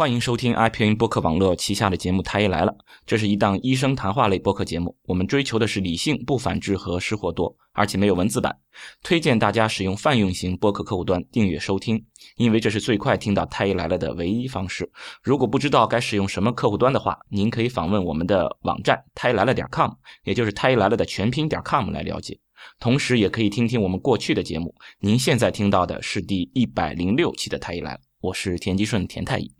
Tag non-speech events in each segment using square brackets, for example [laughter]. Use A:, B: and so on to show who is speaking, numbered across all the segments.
A: 欢迎收听 iPn 播客网络旗下的节目《太医来了》，这是一档医生谈话类播客节目。我们追求的是理性、不反制和失货多，而且没有文字版。推荐大家使用泛用型播客客户端订阅收听，因为这是最快听到《太医来了》的唯一方式。如果不知道该使用什么客户端的话，您可以访问我们的网站“太医来了点 com”，也就是“太医来了”的全拼点 com 来了解。同时，也可以听听我们过去的节目。您现在听到的是第一百零六期的《太医来了》，我是田吉顺田太医。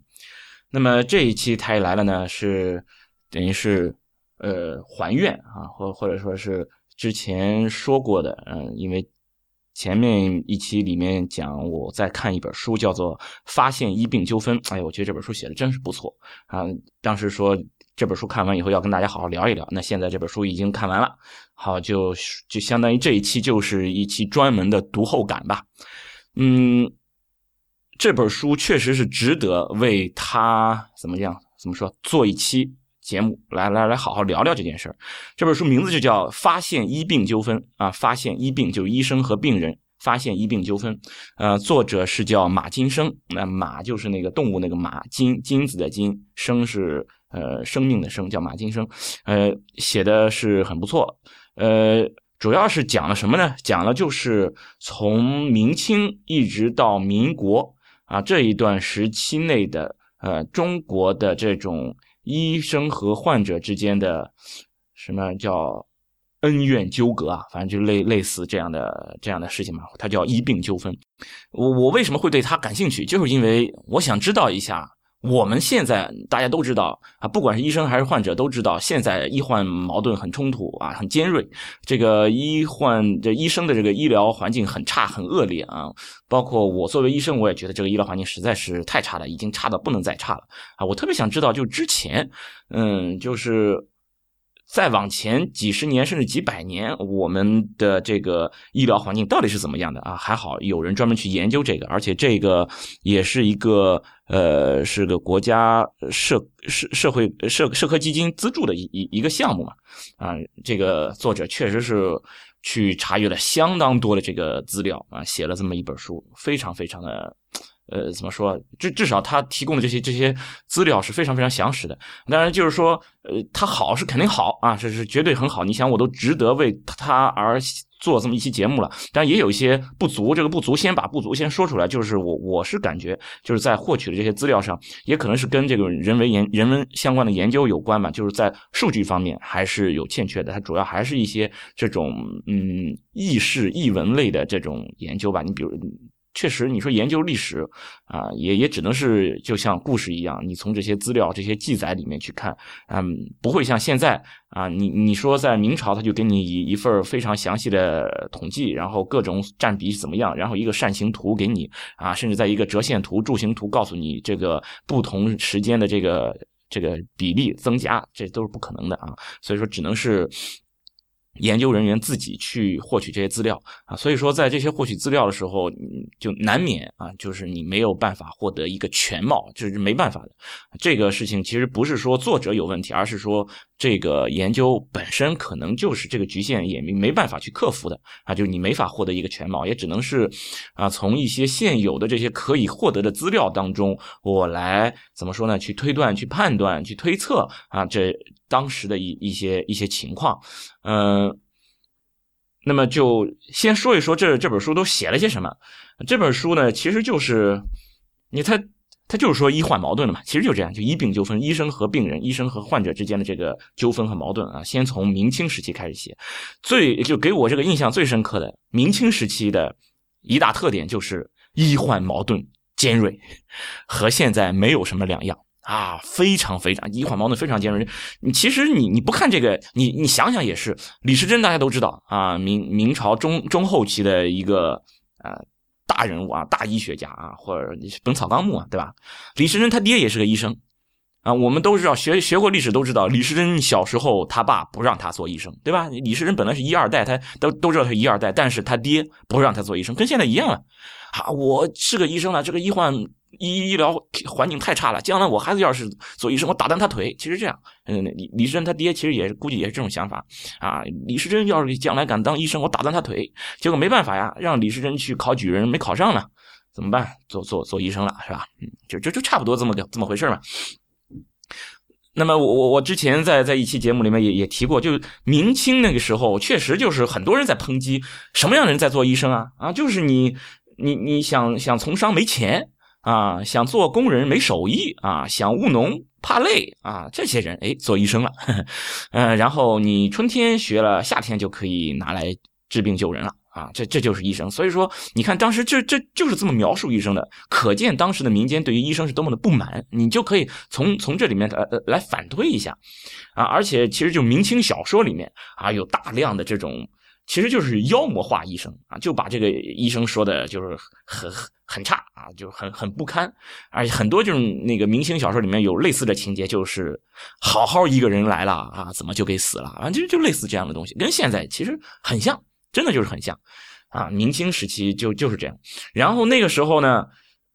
A: 那么这一期太医来了呢，是等于是呃还愿啊，或或者说是之前说过的，嗯，因为前面一期里面讲我在看一本书，叫做《发现医病纠纷》，哎，我觉得这本书写的真是不错啊。当时说这本书看完以后要跟大家好好聊一聊，那现在这本书已经看完了，好就就相当于这一期就是一期专门的读后感吧，嗯。这本书确实是值得为他怎么样怎么说做一期节目来来来好好聊聊这件事儿。这本书名字就叫《发现医病纠纷》啊，发现医病就是医生和病人发现医病纠纷。呃，作者是叫马金生，那马就是那个动物那个马，金金子的金，生是呃生命的生，叫马金生。呃，写的是很不错。呃，主要是讲了什么呢？讲了就是从明清一直到民国。啊，这一段时期内的呃，中国的这种医生和患者之间的什么叫恩怨纠葛啊？反正就类类似这样的这样的事情嘛，它叫医病纠纷。我我为什么会对他感兴趣？就是因为我想知道一下。我们现在大家都知道啊，不管是医生还是患者都知道，现在医患矛盾很冲突啊，很尖锐。这个医患这医生的这个医疗环境很差很恶劣啊，包括我作为医生，我也觉得这个医疗环境实在是太差了，已经差到不能再差了啊。我特别想知道，就之前，嗯，就是。再往前几十年甚至几百年，我们的这个医疗环境到底是怎么样的啊？还好有人专门去研究这个，而且这个也是一个呃，是个国家社社社会社社科基金资助的一一一个项目嘛啊。这个作者确实是去查阅了相当多的这个资料啊，写了这么一本书，非常非常的。呃，怎么说？至至少他提供的这些这些资料是非常非常详实的。当然，就是说，呃，他好是肯定好啊，这是绝对很好。你想，我都值得为他而做这么一期节目了。但也有一些不足，这个不足先把不足先说出来。就是我我是感觉，就是在获取的这些资料上，也可能是跟这个人文研人文相关的研究有关吧。就是在数据方面还是有欠缺的。它主要还是一些这种嗯意识译文类的这种研究吧。你比如。确实，你说研究历史啊，也也只能是就像故事一样，你从这些资料、这些记载里面去看，嗯，不会像现在啊，你你说在明朝，他就给你一一份非常详细的统计，然后各种占比怎么样，然后一个扇形图给你啊，甚至在一个折线图、柱形图告诉你这个不同时间的这个这个比例增加，这都是不可能的啊，所以说只能是。研究人员自己去获取这些资料啊，所以说在这些获取资料的时候，就难免啊，就是你没有办法获得一个全貌，这是没办法的。这个事情其实不是说作者有问题，而是说这个研究本身可能就是这个局限，也没没办法去克服的啊，就是你没法获得一个全貌，也只能是啊，从一些现有的这些可以获得的资料当中，我来怎么说呢？去推断、去判断、去推测啊，这。当时的一一些一些情况，嗯，那么就先说一说这这本书都写了些什么。这本书呢，其实就是你他他就是说医患矛盾的嘛，其实就这样，就医病纠纷，医生和病人，医生和患者之间的这个纠纷和矛盾啊。先从明清时期开始写，最就给我这个印象最深刻的明清时期的一大特点就是医患矛盾尖锐，和现在没有什么两样。啊，非常非常医患矛盾非常尖锐。你其实你你不看这个，你你想想也是。李时珍大家都知道啊，明明朝中中后期的一个呃大人物啊，大医学家啊，或者《本草纲目》啊，对吧？李时珍他爹也是个医生啊，我们都知道学学过历史都知道，李时珍小时候他爸不让他做医生，对吧？李时珍本来是一二代，他都都知道他一二代，但是他爹不让他做医生，跟现在一样啊。啊，我是个医生了，这个医患。医医疗环境太差了，将来我孩子要是做医生，我打断他腿。其实这样，嗯，李李时珍他爹其实也估计也是这种想法啊。李时珍要是将来敢当医生，我打断他腿。结果没办法呀，让李时珍去考举人，没考上呢。怎么办？做做做医生了，是吧？嗯，就就就差不多这么个这么回事嘛。那么我我我之前在在一期节目里面也也提过，就明清那个时候，确实就是很多人在抨击什么样的人在做医生啊啊，就是你你你想想从商没钱啊，想做工人没手艺啊，想务农怕累啊，这些人哎做医生了，嗯，[laughs] 然后你春天学了，夏天就可以拿来治病救人了。啊，这这就是医生，所以说你看当时这这就是这么描述医生的，可见当时的民间对于医生是多么的不满。你就可以从从这里面呃呃来反推一下，啊，而且其实就明清小说里面啊有大量的这种，其实就是妖魔化医生啊，就把这个医生说的就是很很差啊，就很很不堪，而且很多这种那个明星小说里面有类似的情节，就是好好一个人来了啊，怎么就给死了啊，就就类似这样的东西，跟现在其实很像。真的就是很像，啊，明清时期就就是这样。然后那个时候呢，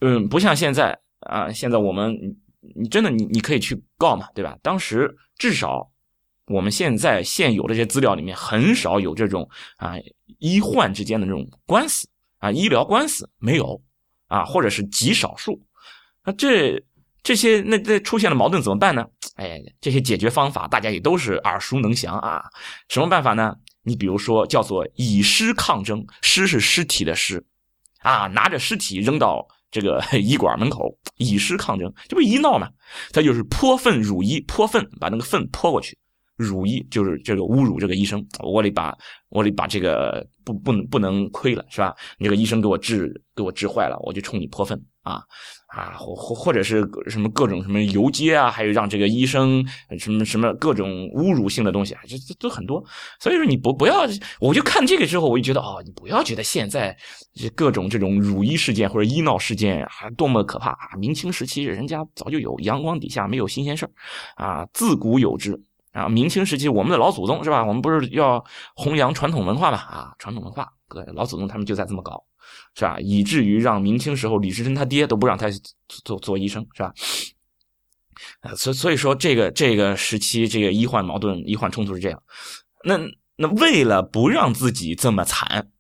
A: 嗯，不像现在啊，现在我们你真的你你可以去告嘛，对吧？当时至少我们现在现有的这些资料里面很少有这种啊医患之间的这种官司啊医疗官司没有啊，或者是极少数。那这这些那这出现了矛盾怎么办呢？哎，这些解决方法大家也都是耳熟能详啊。什么办法呢？你比如说，叫做以尸抗争，尸是尸体的尸，啊，拿着尸体扔到这个 [laughs] 医馆门口，以尸抗争，这不医闹吗？他就是泼粪辱医，泼粪把那个粪泼过去，辱医就是这个侮辱这个医生，我得把我得把这个不不能不能亏了，是吧？你这个医生给我治给我治坏了，我就冲你泼粪啊。啊，或或或者是什么各种什么游街啊，还有让这个医生什么什么各种侮辱性的东西啊，这这都很多。所以说你不不要，我就看这个之后，我就觉得哦，你不要觉得现在各种这种辱医事件或者医闹事件啊多么可怕啊！明清时期人家早就有，阳光底下没有新鲜事啊，自古有之啊。明清时期我们的老祖宗是吧？我们不是要弘扬传统文化嘛？啊，传统文化，各老祖宗他们就在这么搞。是吧？以至于让明清时候李时珍他爹都不让他做做医生，是吧？啊，所所以说这个这个时期这个医患矛盾、医患冲突是这样。那那为了不让自己这么惨，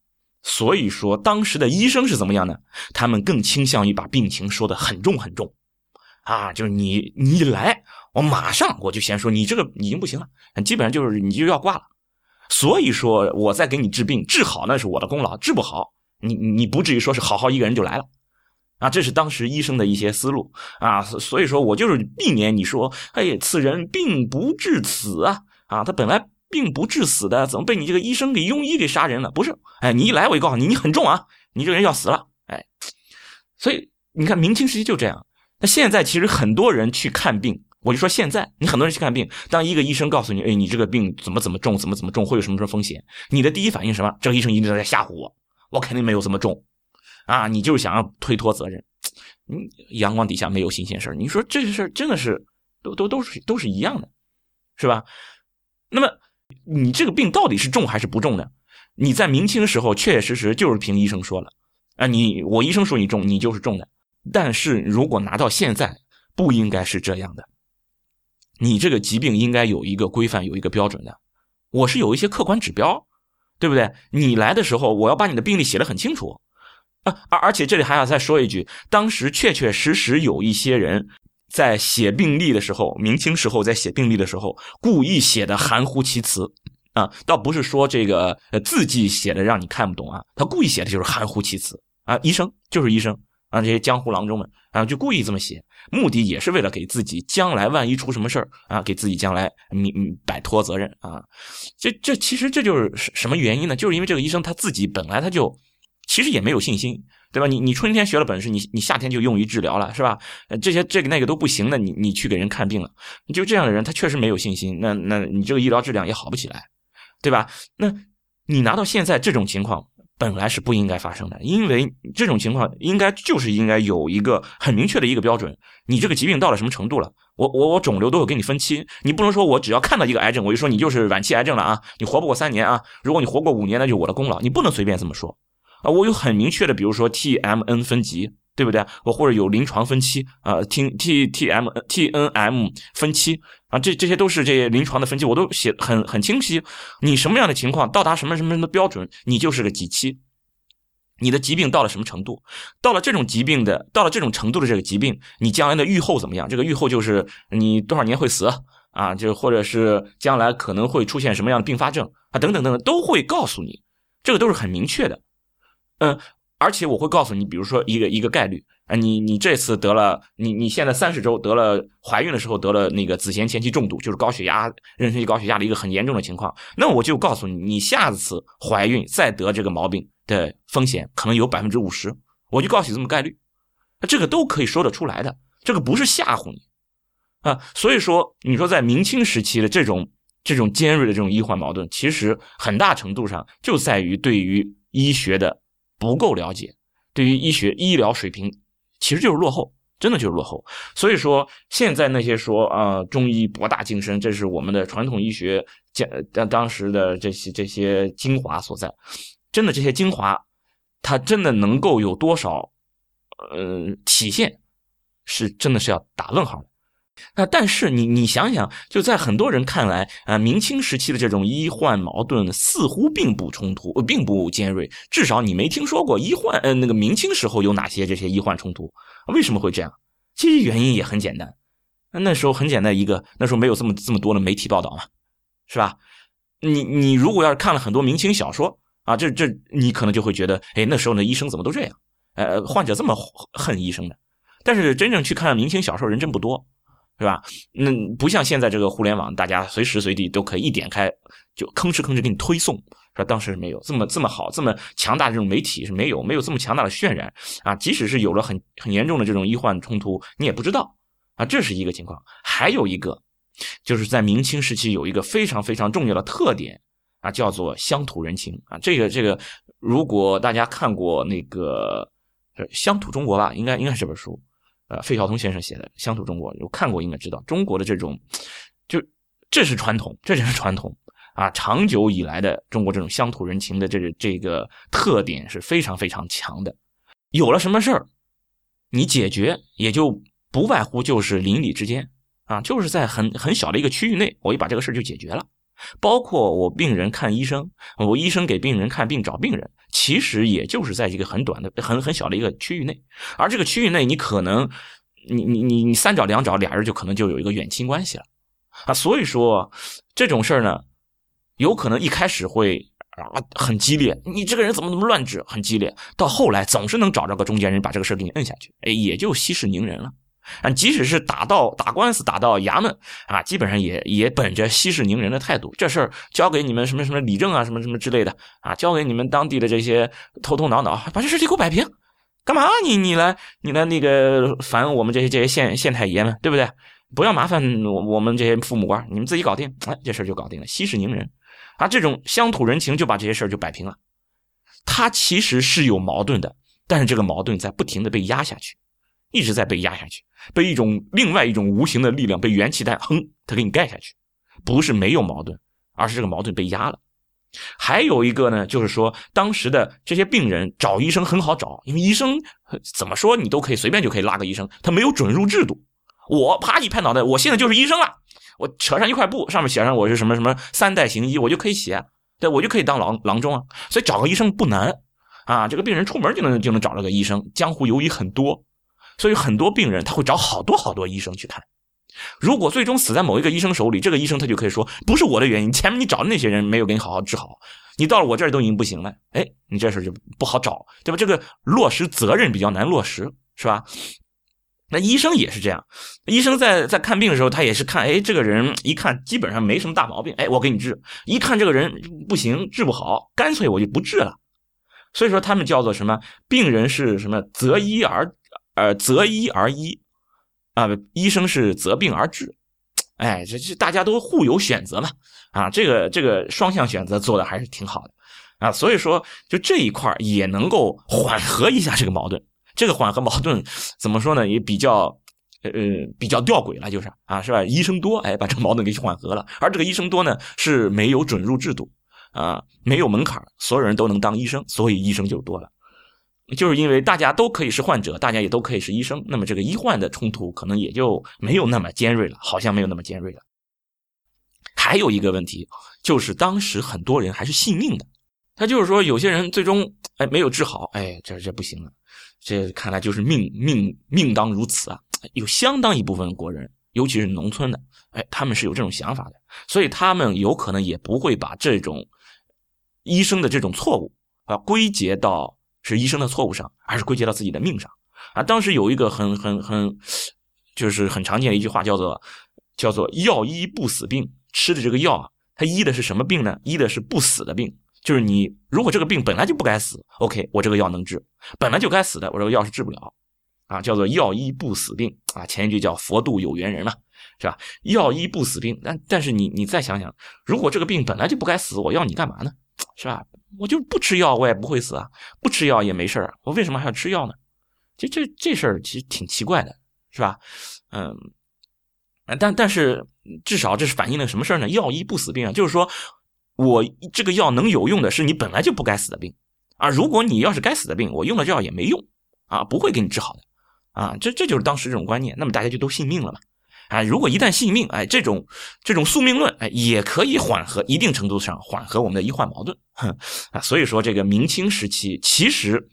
A: 所以说当时的医生是怎么样呢？他们更倾向于把病情说的很重很重，啊，就是你你一来，我马上我就先说你这个已经不行了，基本上就是你就要挂了。所以说我在给你治病，治好那是我的功劳，治不好。你你不至于说是好好一个人就来了，啊，这是当时医生的一些思路啊，所以说我就是避免你说，哎，此人并不致死啊，啊，他本来并不致死的，怎么被你这个医生给庸医给杀人了？不是，哎，你一来我就告诉你，你很重啊，你这个人要死了，哎，所以你看明清时期就这样。那现在其实很多人去看病，我就说现在你很多人去看病，当一个医生告诉你，哎，你这个病怎么怎么重，怎么怎么重，会有什么什么风险，你的第一反应什么？这个医生一定在吓唬我。我肯定没有这么重，啊！你就是想要推脱责任，嗯，阳光底下没有新鲜事你说这些事真的是都都都是都是一样的，是吧？那么你这个病到底是重还是不重呢？你在明清时候确确实实就是凭医生说了，啊，你我医生说你重，你就是重的。但是如果拿到现在，不应该是这样的。你这个疾病应该有一个规范，有一个标准的。我是有一些客观指标。对不对？你来的时候，我要把你的病历写的很清楚啊！而而且这里还要再说一句，当时确确实实有一些人在写病历的时候，明清时候在写病历的时候，故意写的含糊其辞啊，倒不是说这个字迹写的让你看不懂啊，他故意写的就是含糊其辞啊，医生就是医生。啊，这些江湖郎中们啊，就故意这么写，目的也是为了给自己将来万一出什么事儿啊，给自己将来你摆脱责任啊。这这其实这就是什么原因呢？就是因为这个医生他自己本来他就其实也没有信心，对吧？你你春天学了本事，你你夏天就用于治疗了，是吧？这些这个那个都不行的，你你去给人看病了，就这样的人他确实没有信心，那那你这个医疗质量也好不起来，对吧？那你拿到现在这种情况。本来是不应该发生的，因为这种情况应该就是应该有一个很明确的一个标准。你这个疾病到了什么程度了？我我我肿瘤都有给你分期，你不能说我只要看到一个癌症，我就说你就是晚期癌症了啊，你活不过三年啊。如果你活过五年，那就我的功劳，你不能随便这么说啊。我有很明确的，比如说 T M N 分级。对不对？我或者有临床分期啊，T T T M T N M 分期这这些都是这些临床的分期，我都写很很清晰。你什么样的情况到达什么什么什么的标准，你就是个几期你的疾病到了什么程度？到了这种疾病的，到了这种程度的这个疾病，你将来的预后怎么样？这个预后就是你多少年会死啊？就或者是将来可能会出现什么样的并发症啊？等等等等，都会告诉你，这个都是很明确的。嗯，而且我会告诉你，比如说一个一个概率啊，你你这次得了，你你现在三十周得了怀孕的时候得了那个子痫前期重度，就是高血压、妊娠期高血压的一个很严重的情况，那我就告诉你，你下次怀孕再得这个毛病。的风险可能有百分之五十，我就告诉你这么概率，这个都可以说得出来的，这个不是吓唬你啊。所以说，你说在明清时期的这种这种尖锐的这种医患矛盾，其实很大程度上就在于对于医学的不够了解，对于医学医疗水平其实就是落后，真的就是落后。所以说，现在那些说啊中医博大精深，这是我们的传统医学讲当当时的这些这些精华所在。真的这些精华，它真的能够有多少，呃，体现，是真的是要打问号的。那但是你你想想，就在很多人看来啊，明清时期的这种医患矛盾似乎并不冲突，并不尖锐。至少你没听说过医患，呃，那个明清时候有哪些这些医患冲突？为什么会这样？其实原因也很简单，那时候很简单一个，那时候没有这么这么多的媒体报道嘛，是吧？你你如果要是看了很多明清小说。啊，这这你可能就会觉得，哎，那时候的医生怎么都这样？呃，患者这么恨医生的。但是真正去看明清小说人真不多，是吧？那不像现在这个互联网，大家随时随地都可以一点开就吭哧吭哧给你推送，是吧？当时是没有这么这么好、这么强大的这种媒体是没有，没有这么强大的渲染啊。即使是有了很很严重的这种医患冲突，你也不知道啊。这是一个情况。还有一个，就是在明清时期有一个非常非常重要的特点。啊，叫做乡土人情啊，这个这个，如果大家看过那个《乡土中国》吧，应该应该是这本书，呃，费孝通先生写的《乡土中国》，有看过应该知道，中国的这种，就这是传统，这就是传统啊，长久以来的中国这种乡土人情的这个这个特点是非常非常强的。有了什么事儿，你解决也就不外乎就是邻里之间啊，就是在很很小的一个区域内，我一把这个事儿就解决了。包括我病人看医生，我医生给病人看病找病人，其实也就是在一个很短的、很很小的一个区域内，而这个区域内，你可能，你你你你三找两找，俩人就可能就有一个远亲关系了，啊，所以说这种事儿呢，有可能一开始会啊很激烈，你这个人怎么怎么乱治，很激烈，到后来总是能找着个中间人把这个事儿给你摁下去，哎，也就息事宁人了。啊，即使是打到打官司打到衙门啊，基本上也也本着息事宁人的态度，这事儿交给你们什么什么理政啊，什么什么之类的啊，交给你们当地的这些头头脑脑，把这事情给我摆平。干嘛你你来你来那个烦我们这些这些县县太爷们，对不对？不要麻烦我我们这些父母官，你们自己搞定，哎，这事就搞定了，息事宁人啊，这种乡土人情就把这些事就摆平了。他其实是有矛盾的，但是这个矛盾在不停的被压下去。一直在被压下去，被一种另外一种无形的力量，被元气弹哼，它给你盖下去。不是没有矛盾，而是这个矛盾被压了。还有一个呢，就是说当时的这些病人找医生很好找，因为医生怎么说你都可以随便就可以拉个医生，他没有准入制度。我啪一拍脑袋，我现在就是医生了，我扯上一块布，上面写上我是什么什么三代行医，我就可以写，对我就可以当郎郎中啊。所以找个医生不难啊，这个病人出门就能就能找到个医生。江湖游医很多。所以很多病人他会找好多好多医生去看，如果最终死在某一个医生手里，这个医生他就可以说不是我的原因，前面你找的那些人没有给你好好治好，你到了我这儿都已经不行了，哎，你这事就不好找，对吧？这个落实责任比较难落实，是吧？那医生也是这样，医生在在看病的时候，他也是看，哎，这个人一看基本上没什么大毛病，哎，我给你治；一看这个人不行，治不好，干脆我就不治了。所以说他们叫做什么？病人是什么？择医而。呃，择医而医，啊，医生是择病而治，哎，这这大家都互有选择嘛，啊，这个这个双向选择做的还是挺好的，啊，所以说就这一块也能够缓和一下这个矛盾，这个缓和矛盾怎么说呢？也比较呃比较吊诡了，就是啊，是吧？医生多，哎，把这个矛盾给缓和了，而这个医生多呢是没有准入制度，啊，没有门槛，所有人都能当医生，所以医生就多了。就是因为大家都可以是患者，大家也都可以是医生，那么这个医患的冲突可能也就没有那么尖锐了，好像没有那么尖锐了。还有一个问题就是，当时很多人还是信命的，他就是说，有些人最终哎，没有治好，哎，这这不行了，这看来就是命命命当如此啊！有相当一部分国人，尤其是农村的，哎，他们是有这种想法的，所以他们有可能也不会把这种医生的这种错误啊归结到是医生的错误上，而是归结到自己的命上啊。当时有一个很很很，就是很常见的一句话，叫做叫做“药医不死病”，吃的这个药啊，它医的是什么病呢？医的是不死的病。就是你，如果这个病本来就不该死，OK，我这个药能治；本来就该死的，我这个药是治不了，啊，叫做药医不死病啊。前一句叫佛度有缘人嘛，是吧？药医不死病，但但是你你再想想，如果这个病本来就不该死，我要你干嘛呢？是吧？我就不吃药，我也不会死啊，不吃药也没事我为什么还要吃药呢？这这这事儿其实挺奇怪的，是吧？嗯，但但是至少这是反映了什么事呢？药医不死病啊，就是说。我这个药能有用的是你本来就不该死的病啊！如果你要是该死的病，我用了药也没用啊，不会给你治好的啊！这这就是当时这种观念，那么大家就都信命了嘛？啊，如果一旦信命，哎，这种这种宿命论，哎，也可以缓和一定程度上缓和我们的医患矛盾，哼啊！所以说这个明清时期其实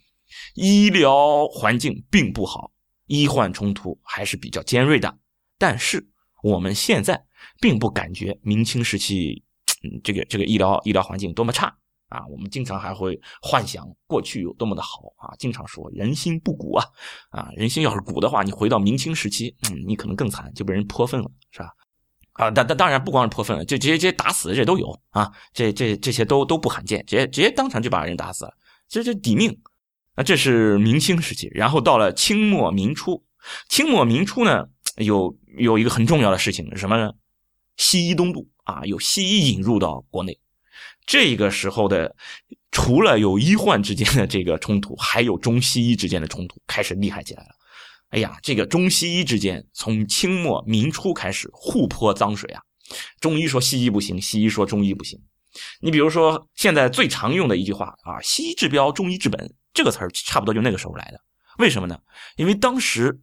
A: 医疗环境并不好，医患冲突还是比较尖锐的，但是我们现在并不感觉明清时期。嗯，这个这个医疗医疗环境多么差啊！我们经常还会幻想过去有多么的好啊！经常说人心不古啊，啊，人心要是古的话，你回到明清时期，嗯，你可能更惨，就被人泼粪了，是吧？啊，但但当然不光是泼粪了，就直接直接打死这都有啊，这这这些都都不罕见，直接直接当场就把人打死了，这这抵命。那这是明清时期，然后到了清末明初，清末明初呢，有有一个很重要的事情是什么呢？西医东渡。啊，有西医引入到国内，这个时候的除了有医患之间的这个冲突，还有中西医之间的冲突开始厉害起来了。哎呀，这个中西医之间从清末民初开始互泼脏水啊，中医说西医不行，西医说中医不行。你比如说现在最常用的一句话啊，“西医治标，中医治本”，这个词儿差不多就那个时候来的。为什么呢？因为当时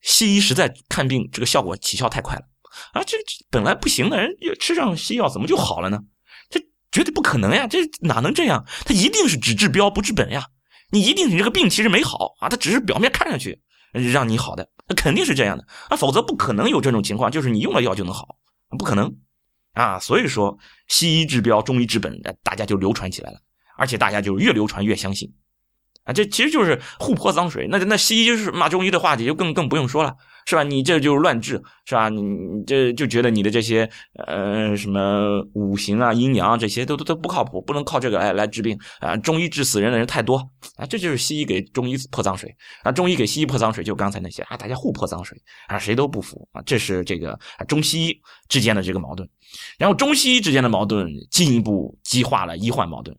A: 西医实在看病这个效果起效太快了。啊，这本来不行的人，又吃上西药怎么就好了呢？绝对不可能呀！这哪能这样？他一定是只治标不治本呀！你一定你这个病其实没好啊，他只是表面看上去让你好的，那肯定是这样的啊，否则不可能有这种情况，就是你用了药就能好，不可能啊！所以说，西医治标，中医治本，大家就流传起来了，而且大家就越流传越相信。啊，这其实就是互泼脏水。那那西医就是骂中医的话，题就更更不用说了，是吧？你这就是乱治，是吧？你这就觉得你的这些呃什么五行啊、阴阳啊这些都都都不靠谱，不能靠这个来来治病啊。中医治死人的人太多啊，这就是西医给中医泼脏水啊。中医给西医泼脏水，就刚才那些啊，大家互泼脏水啊，谁都不服啊。这是这个中西医之间的这个矛盾，然后中西医之间的矛盾进一步激化了医患矛盾。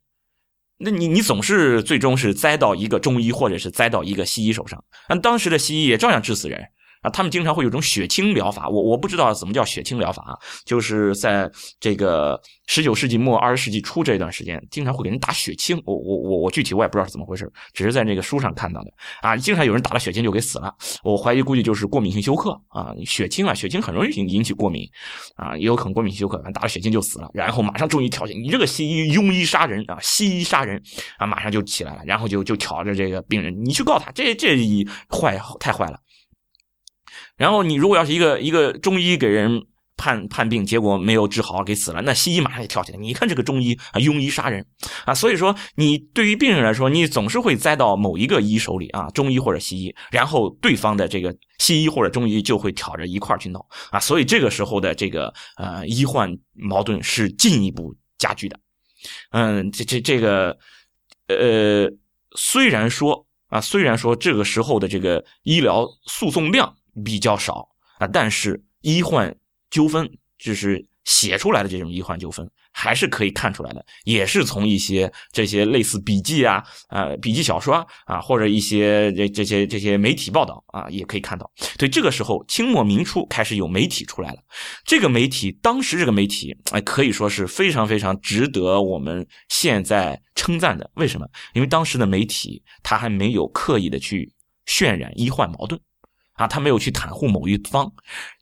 A: 那你你总是最终是栽到一个中医或者是栽到一个西医手上，那当时的西医也照样治死人。啊，他们经常会有种血清疗法，我我不知道怎么叫血清疗法啊，就是在这个十九世纪末二十世纪初这段时间，经常会给人打血清。我我我我具体我也不知道是怎么回事，只是在那个书上看到的啊，经常有人打了血清就给死了。我怀疑估计就是过敏性休克啊，血清啊，血清很容易引引起过敏啊，也有可能过敏性休克，打了血清就死了。然后马上中医调解，你这个西医庸医杀人啊，西医杀人啊，马上就起来了，然后就就挑着这个病人，你去告他，这这坏太坏了。然后你如果要是一个一个中医给人判判病，结果没有治好，给死了，那西医马上也跳起来。你看这个中医啊，庸医杀人啊，所以说你对于病人来说，你总是会栽到某一个医手里啊，中医或者西医，然后对方的这个西医或者中医就会挑着一块去闹啊，所以这个时候的这个呃医患矛盾是进一步加剧的。嗯，这这这个呃，虽然说啊，虽然说这个时候的这个医疗诉讼量。比较少啊，但是医患纠纷就是写出来的这种医患纠纷，还是可以看出来的，也是从一些这些类似笔记啊、呃笔记小说啊，或者一些这这些这些媒体报道啊，也可以看到。对，这个时候清末明初开始有媒体出来了，这个媒体当时这个媒体哎可以说是非常非常值得我们现在称赞的。为什么？因为当时的媒体他还没有刻意的去渲染医患矛盾。啊，他没有去袒护某一方，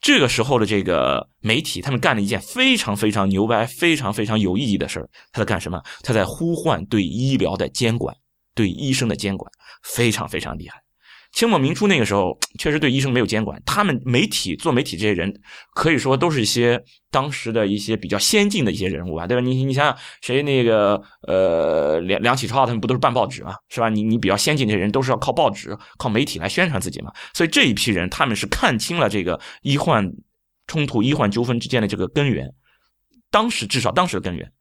A: 这个时候的这个媒体，他们干了一件非常非常牛掰、非常非常有意义的事儿。他在干什么？他在呼唤对医疗的监管。对医生的监管，非常非常厉害。清末明初那个时候，确实对医生没有监管。他们媒体做媒体这些人，可以说都是一些当时的一些比较先进的一些人物啊，对吧？你你想想，谁那个呃梁梁启超他们不都是办报纸嘛，是吧？你你比较先进这些人都是要靠报纸、靠媒体来宣传自己嘛。所以这一批人，他们是看清了这个医患冲突、医患纠纷之间的这个根源。当时至少当时的根源，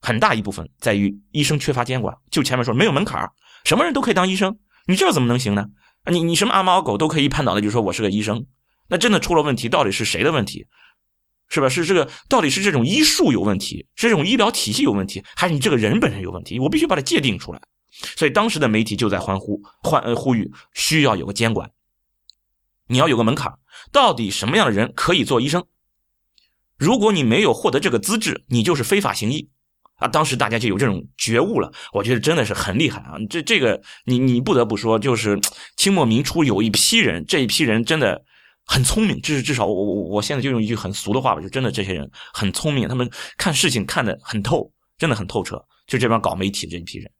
A: 很大一部分在于医生缺乏监管。就前面说没有门槛什么人都可以当医生，你这怎么能行呢？你你什么阿猫阿狗都可以一拍脑袋就说我是个医生，那真的出了问题，到底是谁的问题？是吧？是这个到底是这种医术有问题，是这种医疗体系有问题，还是你这个人本身有问题？我必须把它界定出来。所以当时的媒体就在欢呼欢呃呼吁，需要有个监管，你要有个门槛，到底什么样的人可以做医生？如果你没有获得这个资质，你就是非法行医。啊，当时大家就有这种觉悟了，我觉得真的是很厉害啊！这这个，你你不得不说，就是清末明初有一批人，这一批人真的很聪明，至至少我我我现在就用一句很俗的话吧，就真的这些人很聪明，他们看事情看得很透，真的很透彻。就这帮搞媒体的这一批人，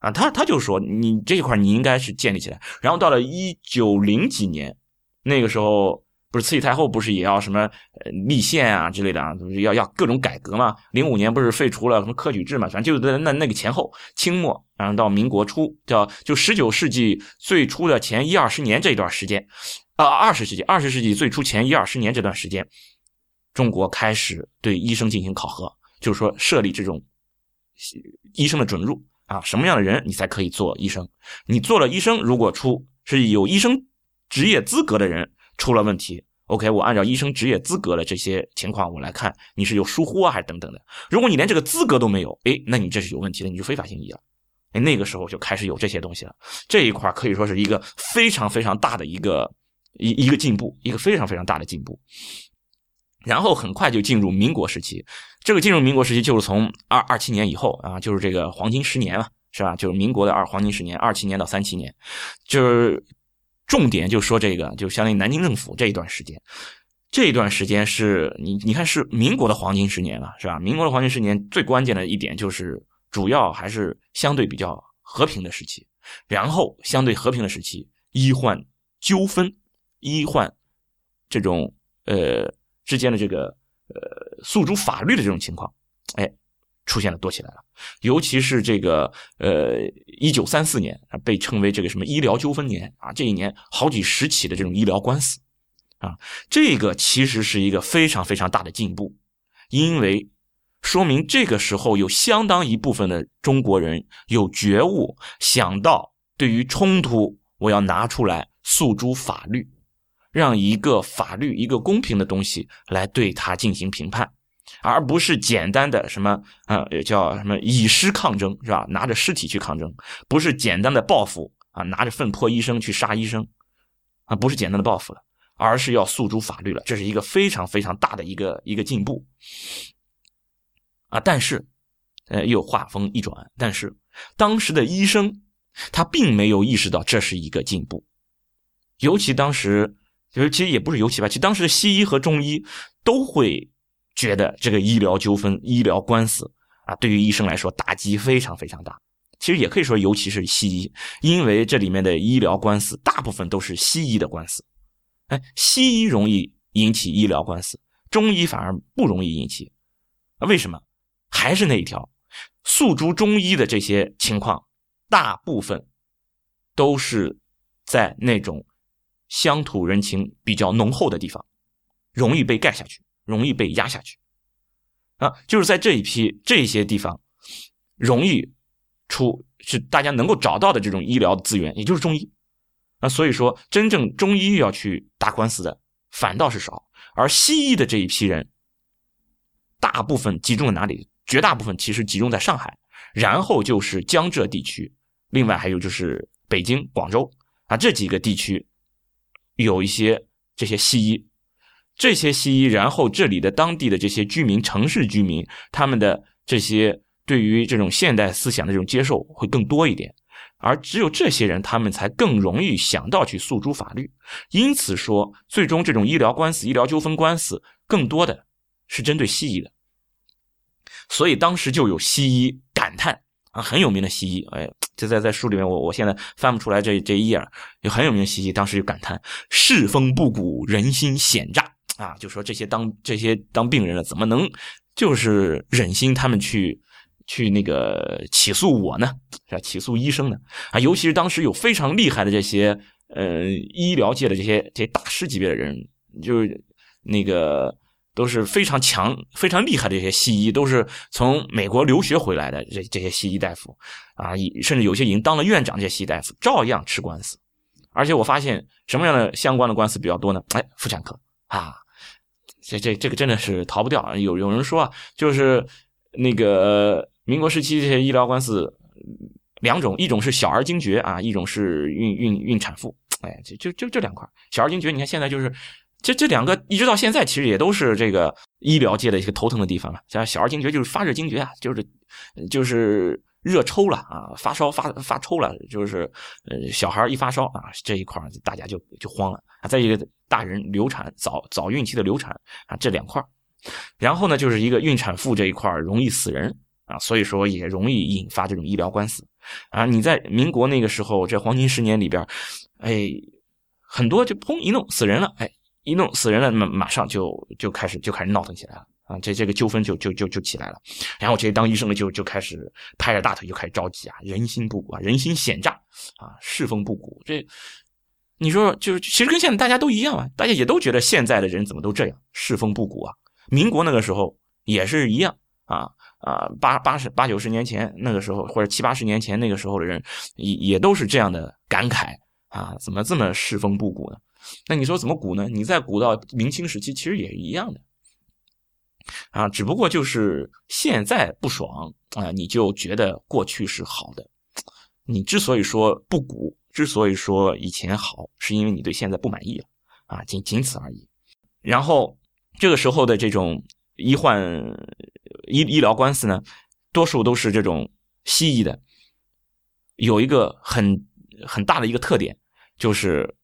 A: 啊，他他就说你这一块你应该是建立起来，然后到了一九零几年，那个时候。不是慈禧太后不是也要什么呃立宪啊之类的啊，就是要要各种改革嘛。零五年不是废除了什么科举制嘛，反正就在那那个前后，清末然后到民国初，叫就十九世纪最初的前一二十年这一段时间，啊二十世纪二十世纪最初前一二十年这段时间，中国开始对医生进行考核，就是说设立这种医生的准入啊，什么样的人你才可以做医生？你做了医生，如果出是有医生职业资格的人。出了问题，OK，我按照医生职业资格的这些情况，我来看你是有疏忽啊，还是等等的。如果你连这个资格都没有，哎，那你这是有问题的，你就非法行医了。哎，那个时候就开始有这些东西了。这一块可以说是一个非常非常大的一个一一个进步，一个非常非常大的进步。然后很快就进入民国时期，这个进入民国时期就是从二二七年以后啊，就是这个黄金十年嘛，是吧？就是民国的二黄金十年，二七年到三七年，就是。重点就说这个，就相当于南京政府这一段时间，这一段时间是你你看是民国的黄金十年了，是吧？民国的黄金十年最关键的一点就是，主要还是相对比较和平的时期，然后相对和平的时期，医患纠纷、医患这种呃之间的这个呃诉诸法律的这种情况，哎。出现了多起来了，尤其是这个呃，一九三四年啊，被称为这个什么医疗纠纷年啊，这一年好几十起的这种医疗官司啊，这个其实是一个非常非常大的进步，因为说明这个时候有相当一部分的中国人有觉悟，想到对于冲突，我要拿出来诉诸法律，让一个法律一个公平的东西来对他进行评判。而不是简单的什么啊，叫什么以尸抗争是吧？拿着尸体去抗争，不是简单的报复啊，拿着粪泼医生去杀医生，啊，不是简单的报复了，而是要诉诸法律了。这是一个非常非常大的一个一个进步啊！但是，呃，又话锋一转，但是当时的医生他并没有意识到这是一个进步，尤其当时就是其实也不是尤其吧，其实当时的西医和中医都会。觉得这个医疗纠纷、医疗官司啊，对于医生来说打击非常非常大。其实也可以说，尤其是西医，因为这里面的医疗官司大部分都是西医的官司。哎，西医容易引起医疗官司，中医反而不容易引起。为什么？还是那一条，诉诸中医的这些情况，大部分都是在那种乡土人情比较浓厚的地方，容易被盖下去。容易被压下去，啊，就是在这一批这一些地方，容易出是大家能够找到的这种医疗资源，也就是中医，啊，所以说真正中医要去打官司的反倒是少，而西医的这一批人，大部分集中在哪里？绝大部分其实集中在上海，然后就是江浙地区，另外还有就是北京、广州啊这几个地区，有一些这些西医。这些西医，然后这里的当地的这些居民，城市居民，他们的这些对于这种现代思想的这种接受会更多一点，而只有这些人，他们才更容易想到去诉诸法律。因此说，最终这种医疗官司、医疗纠纷官司，更多的是针对西医的。所以当时就有西医感叹啊，很有名的西医，哎，就在在书里面，我我现在翻不出来这这一页，有很有名的西医，当时就感叹世风不古，人心险诈啊，就说这些当这些当病人了，怎么能就是忍心他们去去那个起诉我呢？是吧？起诉医生呢？啊，尤其是当时有非常厉害的这些呃医疗界的这些这些大师级别的人，就是那个。都是非常强、非常厉害的这些西医，都是从美国留学回来的这这些西医大夫啊，甚至有些已经当了院长这些西医大夫，照样吃官司。而且我发现什么样的相关的官司比较多呢？哎，妇产科啊，这这这个真的是逃不掉。有有人说啊，就是那个民国时期这些医疗官司两种，一种是小儿惊厥啊，一种是孕孕孕产妇。哎，就就就这两块，小儿惊厥，你看现在就是。这这两个一直到现在，其实也都是这个医疗界的一个头疼的地方了。像小儿惊厥就是发热惊厥啊，就是就是热抽了啊，发烧发发抽了，就是呃小孩一发烧啊，这一块大家就就慌了。再一个大人流产早早孕期的流产啊，这两块然后呢就是一个孕产妇这一块容易死人啊，所以说也容易引发这种医疗官司啊。你在民国那个时候这黄金十年里边，哎，很多就砰一弄死人了，哎。一弄死人了，马马上就就开始就开始闹腾起来了啊！这这个纠纷就就就就起来了，然后这些当医生的就就开始拍着大腿就开始着急啊！人心不古啊，人心险诈啊，世风不古。这你说就是其实跟现在大家都一样啊，大家也都觉得现在的人怎么都这样，世风不古啊。民国那个时候也是一样啊啊，八八十八九十年前那个时候，或者七八十年前那个时候的人也也都是这样的感慨啊，怎么这么世风不古呢？那你说怎么古呢？你再古到明清时期，其实也是一样的，啊，只不过就是现在不爽啊，你就觉得过去是好的。你之所以说不古，之所以说以前好，是因为你对现在不满意了啊，仅仅此而已。然后这个时候的这种医患医医疗官司呢，多数都是这种西医的，有一个很很大的一个特点就是。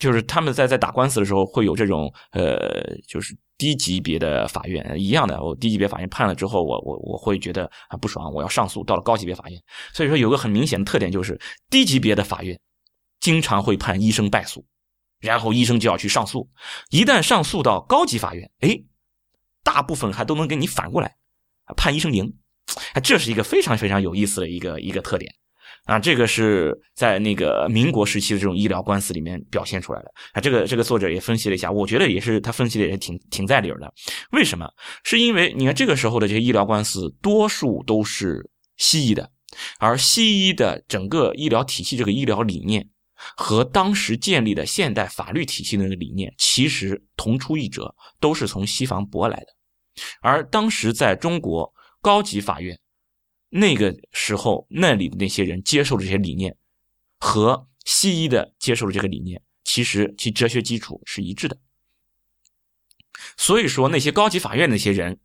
A: 就是他们在在打官司的时候会有这种呃，就是低级别的法院一样的，我低级别法院判了之后，我我我会觉得啊不爽，我要上诉到了高级别法院。所以说有个很明显的特点就是低级别的法院经常会判医生败诉，然后医生就要去上诉。一旦上诉到高级法院，哎，大部分还都能给你反过来判医生赢，这是一个非常非常有意思的一个一个特点。啊，这个是在那个民国时期的这种医疗官司里面表现出来的。啊，这个这个作者也分析了一下，我觉得也是他分析的也挺挺在理儿的。为什么？是因为你看这个时候的这些医疗官司，多数都是西医的，而西医的整个医疗体系这个医疗理念和当时建立的现代法律体系的那个理念，其实同出一辙，都是从西方博来的。而当时在中国高级法院。那个时候，那里的那些人接受的这些理念，和西医的接受的这个理念，其实其哲学基础是一致的。所以说，那些高级法院那些人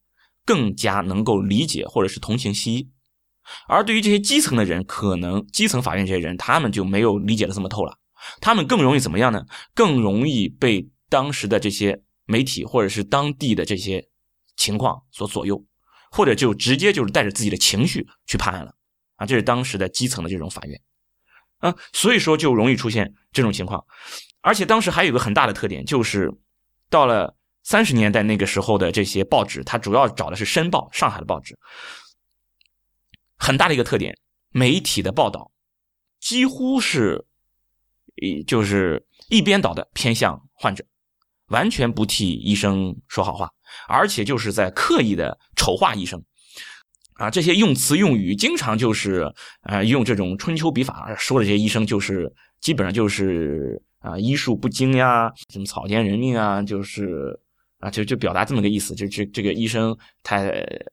A: 更加能够理解或者是同情西医，而对于这些基层的人，可能基层法院这些人，他们就没有理解的这么透了。他们更容易怎么样呢？更容易被当时的这些媒体或者是当地的这些情况所左右。或者就直接就是带着自己的情绪去判案了，啊，这是当时的基层的这种法院，啊，所以说就容易出现这种情况，而且当时还有个很大的特点，就是到了三十年代那个时候的这些报纸，它主要找的是《申报》上海的报纸，很大的一个特点，媒体的报道几乎是，一就是一边倒的偏向患者，完全不替医生说好话。而且就是在刻意的丑化医生，啊，这些用词用语经常就是呃，用这种春秋笔法说的这些医生，就是基本上就是啊，医术不精呀，什么草菅人命啊，就是。啊，就就表达这么个意思，就这这个医生他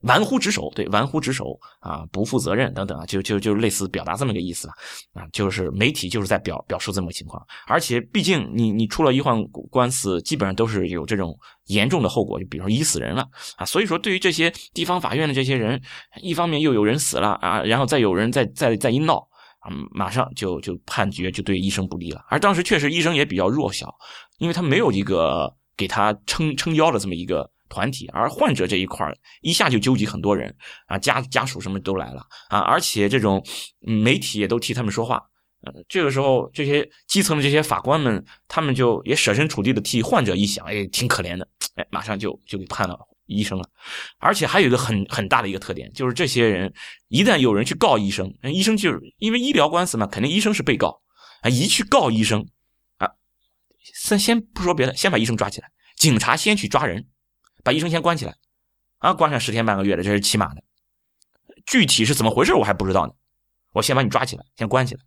A: 玩忽职守，对，玩忽职守啊，不负责任等等啊，就就就类似表达这么个意思吧。啊，就是媒体就是在表表述这么个情况，而且毕竟你你出了医患官司，基本上都是有这种严重的后果，就比如说医死人了啊。所以说，对于这些地方法院的这些人，一方面又有人死了啊，然后再有人再再再一闹啊，马上就就判决就对医生不利了。而当时确实医生也比较弱小，因为他没有一个。给他撑撑腰的这么一个团体，而患者这一块一下就纠集很多人啊，家家属什么都来了啊，而且这种媒体也都替他们说话。呃，这个时候这些基层的这些法官们，他们就也设身处地的替患者一想，哎，挺可怜的，哎，马上就就给判了医生了。而且还有一个很很大的一个特点，就是这些人一旦有人去告医生，医生就是因为医疗官司嘛，肯定医生是被告啊，一去告医生，先先不说别的，先把医生抓起来。警察先去抓人，把医生先关起来，啊，关上十天半个月的，这是起码的。具体是怎么回事我还不知道呢。我先把你抓起来，先关起来。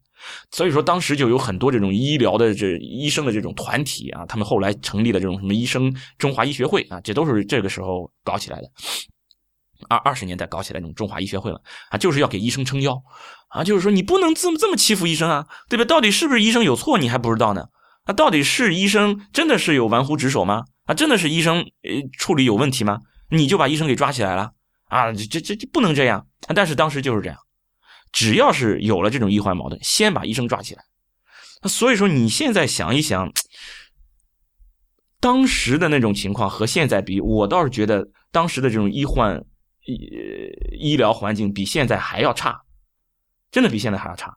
A: 所以说，当时就有很多这种医疗的这医生的这种团体啊，他们后来成立的这种什么医生中华医学会啊，这都是这个时候搞起来的。二二十年代搞起来这种中华医学会了啊，就是要给医生撑腰啊，就是说你不能这么这么欺负医生啊，对吧？到底是不是医生有错，你还不知道呢？那到底是医生真的是有玩忽职守吗？啊，真的是医生呃处理有问题吗？你就把医生给抓起来了啊？这这这不能这样。但是当时就是这样，只要是有了这种医患矛盾，先把医生抓起来。所以说你现在想一想，当时的那种情况和现在比，我倒是觉得当时的这种医患医医疗环境比现在还要差，真的比现在还要差。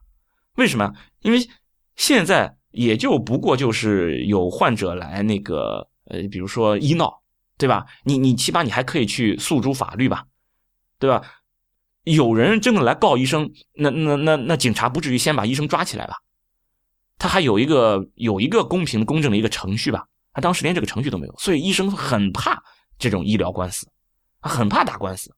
A: 为什么？因为现在。也就不过就是有患者来那个呃，比如说医闹，对吧？你你起码你还可以去诉诸法律吧，对吧？有人真的来告医生，那那那那警察不至于先把医生抓起来吧？他还有一个有一个公平公正的一个程序吧？他当时连这个程序都没有，所以医生很怕这种医疗官司，他很怕打官司。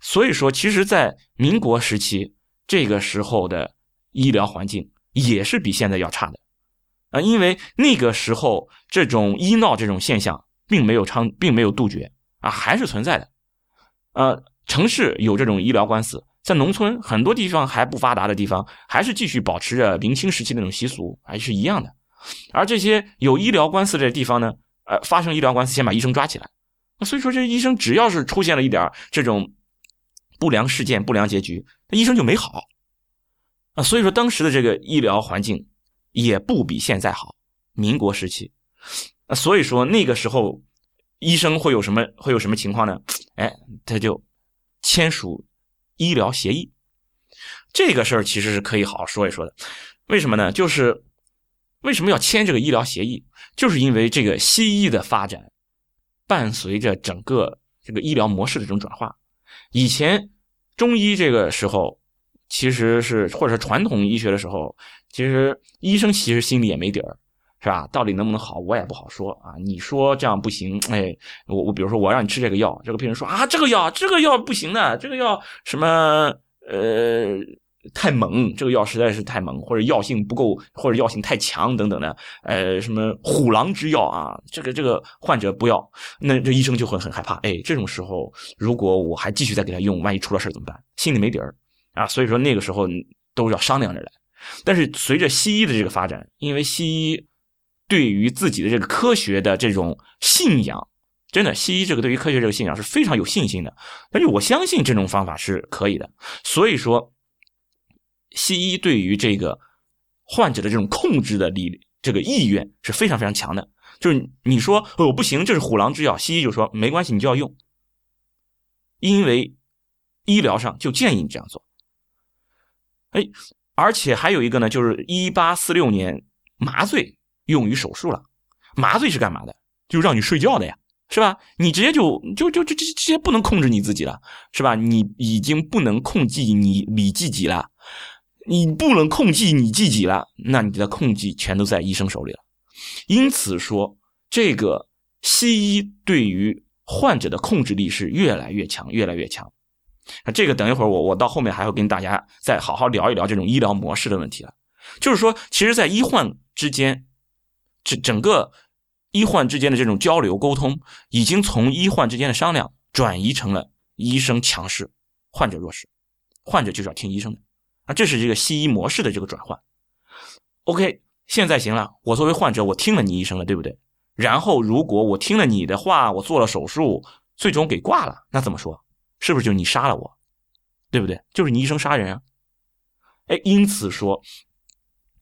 A: 所以说，其实，在民国时期这个时候的医疗环境。也是比现在要差的，啊，因为那个时候这种医闹这种现象并没有昌，并没有杜绝啊，还是存在的。呃，城市有这种医疗官司，在农村很多地方还不发达的地方，还是继续保持着明清时期那种习俗，还是一样的。而这些有医疗官司的地方呢，呃，发生医疗官司先把医生抓起来，所以说这医生只要是出现了一点这种不良事件、不良结局，那医生就没好。啊，所以说当时的这个医疗环境也不比现在好。民国时期，啊，所以说那个时候医生会有什么会有什么情况呢？哎，他就签署医疗协议。这个事儿其实是可以好好说一说的。为什么呢？就是为什么要签这个医疗协议？就是因为这个西医的发展伴随着整个这个医疗模式的这种转化。以前中医这个时候。其实是，或者是传统医学的时候，其实医生其实心里也没底儿，是吧？到底能不能好，我也不好说啊。你说这样不行，哎，我我比如说我让你吃这个药，这个病人说啊，这个药这个药不行的，这个药什么呃太猛，这个药实在是太猛，或者药性不够，或者药性太强等等的，呃，什么虎狼之药啊，这个这个患者不要，那这医生就会很害怕。哎，这种时候如果我还继续再给他用，万一出了事怎么办？心里没底儿。啊，所以说那个时候都要商量着来。但是随着西医的这个发展，因为西医对于自己的这个科学的这种信仰，真的，西医这个对于科学这个信仰是非常有信心的。但是我相信这种方法是可以的。所以说，西医对于这个患者的这种控制的力，这个意愿是非常非常强的。就是你说哦不行，这是虎狼之药，西医就说没关系，你就要用，因为医疗上就建议你这样做。哎，而且还有一个呢，就是一八四六年麻醉用于手术了。麻醉是干嘛的？就让你睡觉的呀，是吧？你直接就就就就直接不能控制你自己了，是吧？你已经不能控制你你自己了，你不能控制你自己了，那你的控制全都在医生手里了。因此说，这个西医对于患者的控制力是越来越强，越来越强。那这个等一会儿我我到后面还会跟大家再好好聊一聊这种医疗模式的问题了。就是说，其实，在医患之间，这整个医患之间的这种交流沟通，已经从医患之间的商量转移成了医生强势，患者弱势，患者就是要听医生的。啊，这是这个西医模式的这个转换。OK，现在行了，我作为患者，我听了你医生了，对不对？然后，如果我听了你的话，我做了手术，最终给挂了，那怎么说？是不是就你杀了我，对不对？就是你医生杀人啊！哎，因此说，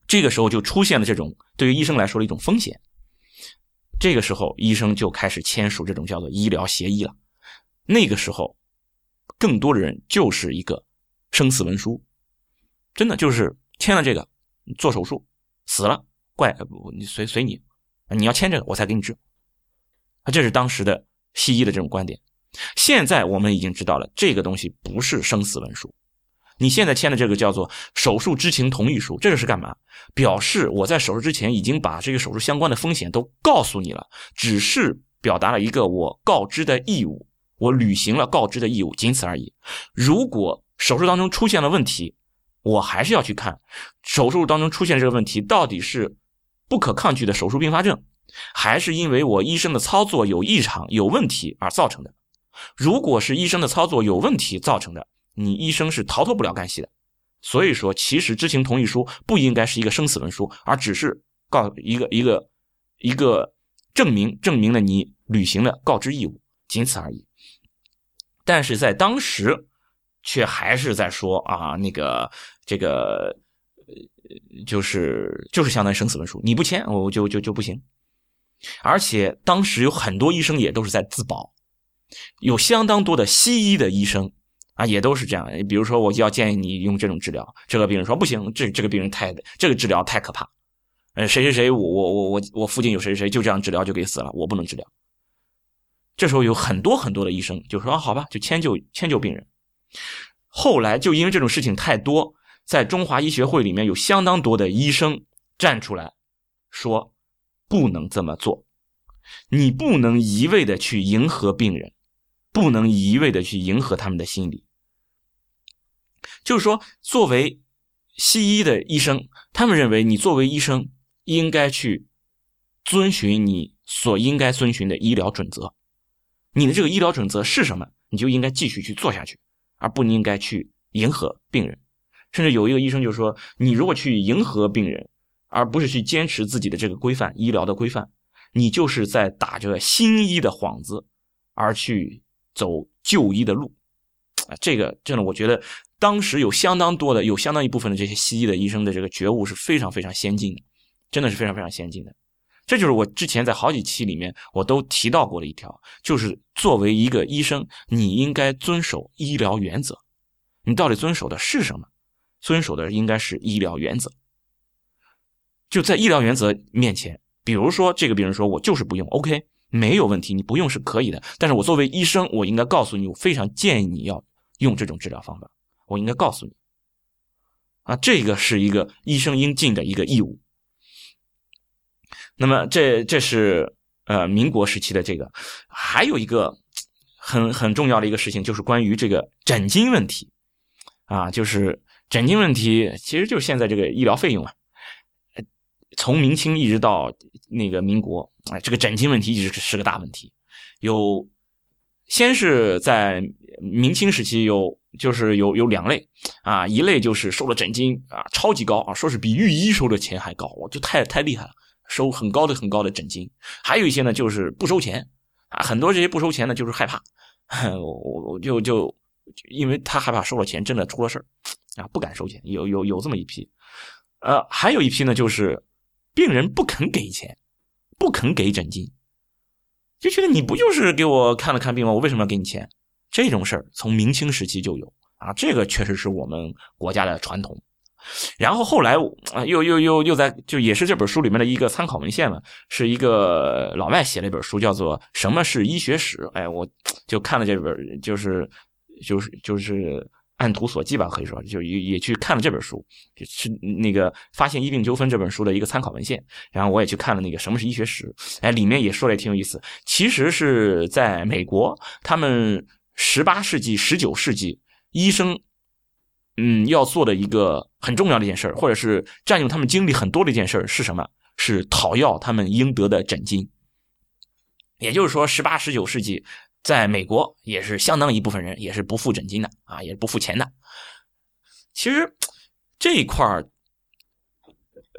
A: 这个时候就出现了这种对于医生来说的一种风险。这个时候医生就开始签署这种叫做医疗协议了。那个时候，更多的人就是一个生死文书，真的就是签了这个，做手术死了，怪你随随你，你要签这个我才给你治。啊，这是当时的西医的这种观点。现在我们已经知道了，这个东西不是生死文书。你现在签的这个叫做手术知情同意书，这个是干嘛？表示我在手术之前已经把这个手术相关的风险都告诉你了，只是表达了一个我告知的义务，我履行了告知的义务，仅此而已。如果手术当中出现了问题，我还是要去看手术当中出现这个问题到底是不可抗拒的手术并发症，还是因为我医生的操作有异常、有问题而造成的。如果是医生的操作有问题造成的，你医生是逃脱不了干系的。所以说，其实知情同意书不应该是一个生死文书，而只是告一个一个一个证明，证明了你履行了告知义务，仅此而已。但是在当时，却还是在说啊，那个这个呃就是就是相当于生死文书，你不签我就就就不行。而且当时有很多医生也都是在自保。有相当多的西医的医生啊，也都是这样。比如说，我就要建议你用这种治疗，这个病人说不行，这这个病人太这个治疗太可怕。呃，谁谁谁，我我我我我附近有谁谁谁就这样治疗就给死了，我不能治疗。这时候有很多很多的医生就说好吧，就迁就迁就病人。后来就因为这种事情太多，在中华医学会里面有相当多的医生站出来说不能这么做，你不能一味的去迎合病人。不能一味的去迎合他们的心理，就是说，作为西医的医生，他们认为你作为医生应该去遵循你所应该遵循的医疗准则。你的这个医疗准则是什么，你就应该继续去做下去，而不应该去迎合病人。甚至有一个医生就说：“你如果去迎合病人，而不是去坚持自己的这个规范医疗的规范，你就是在打着新医的幌子而去。”走就医的路，[tsk] 啊，这个真的，我觉得当时有相当多的，有相当一部分的这些西医的医生的这个觉悟是非常非常先进的，真的是非常非常先进的。这就是我之前在好几期里面我都提到过的一条，就是作为一个医生，你应该遵守医疗原则。你到底遵守的是什么？遵守的应该是医疗原则。就在医疗原则面前，比如说这个病人说我就是不用，OK。没有问题，你不用是可以的。但是我作为医生，我应该告诉你，我非常建议你要用这种治疗方法。我应该告诉你，啊，这个是一个医生应尽的一个义务。那么，这这是呃民国时期的这个，还有一个很很重要的一个事情，就是关于这个诊金问题啊，就是诊金问题，其实就是现在这个医疗费用啊。从明清一直到那个民国，哎，这个诊金问题一直是个大问题。有，先是在明清时期有，就是有有两类啊，一类就是收了诊金啊，超级高啊，说是比御医收的钱还高，我就太太厉害了，收很高的很高的诊金。还有一些呢，就是不收钱啊，很多这些不收钱呢，就是害怕，[laughs] 我我就就因为他害怕收了钱真的出了事儿啊，不敢收钱。有有有这么一批，呃，还有一批呢，就是。病人不肯给钱，不肯给诊金，就觉得你不就是给我看了看病吗？我为什么要给你钱？这种事儿从明清时期就有啊，这个确实是我们国家的传统。然后后来，又又又又在就也是这本书里面的一个参考文献嘛，是一个老外写了一本书，叫做《什么是医学史》。哎，我就看了这本，就是就是就是。按图索骥吧，可以说就也也去看了这本书，是那个《发现医病纠纷》这本书的一个参考文献。然后我也去看了那个《什么是医学史》，哎，里面也说的也挺有意思。其实是在美国，他们十八世纪、十九世纪医生，嗯，要做的一个很重要的一件事或者是占用他们精力很多的一件事是什么？是讨要他们应得的诊金。也就是说，十八、十九世纪。在美国也是相当一部分人也是不付诊金的啊，也是不付钱的。其实这一块儿，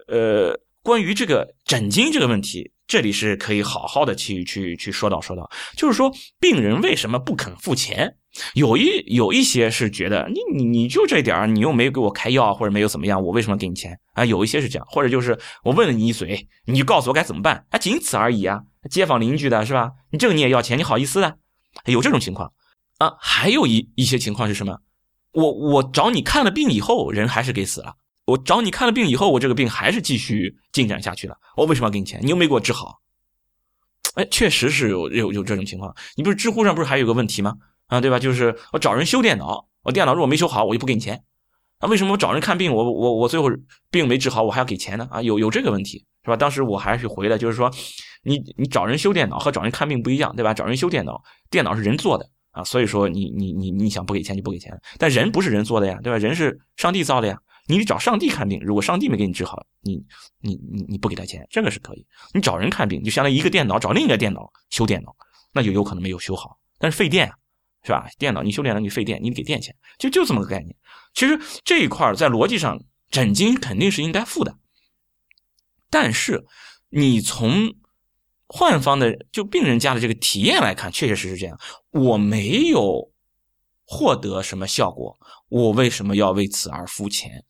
A: 呃，关于这个诊金这个问题，这里是可以好好的去去去说道说道。就是说，病人为什么不肯付钱？有一有一些是觉得你你你就这点你又没有给我开药或者没有怎么样，我为什么给你钱啊？有一些是这样，或者就是我问了你一嘴，你就告诉我该怎么办啊？仅此而已啊。街坊邻居的是吧？你这个你也要钱，你好意思的？有这种情况啊？还有一一些情况是什么？我我找你看了病以后，人还是给死了。我找你看了病以后，我这个病还是继续进展下去了。我为什么要给你钱？你又没给我治好。哎，确实是有有有这种情况。你不是知乎上不是还有个问题吗？啊，对吧？就是我找人修电脑，我电脑如果没修好，我就不给你钱。啊，为什么我找人看病，我我我最后病没治好，我还要给钱呢？啊，有有这个问题是吧？当时我还是回来，就是说，你你找人修电脑和找人看病不一样，对吧？找人修电脑，电脑是人做的。啊，所以说你你你你想不给钱就不给钱，但人不是人做的呀，对吧？人是上帝造的呀，你得找上帝看病，如果上帝没给你治好，你你你你不给他钱，这个是可以。你找人看病，就相当于一个电脑找另一个电脑修电脑，那就有可能没有修好，但是费电，是吧？电脑你修电脑你费电，你得给电钱，就就这么个概念。其实这一块在逻辑上诊金肯定是应该付的，但是你从。患方的就病人家的这个体验来看，确确实实这样。我没有获得什么效果，我为什么要为此而付钱？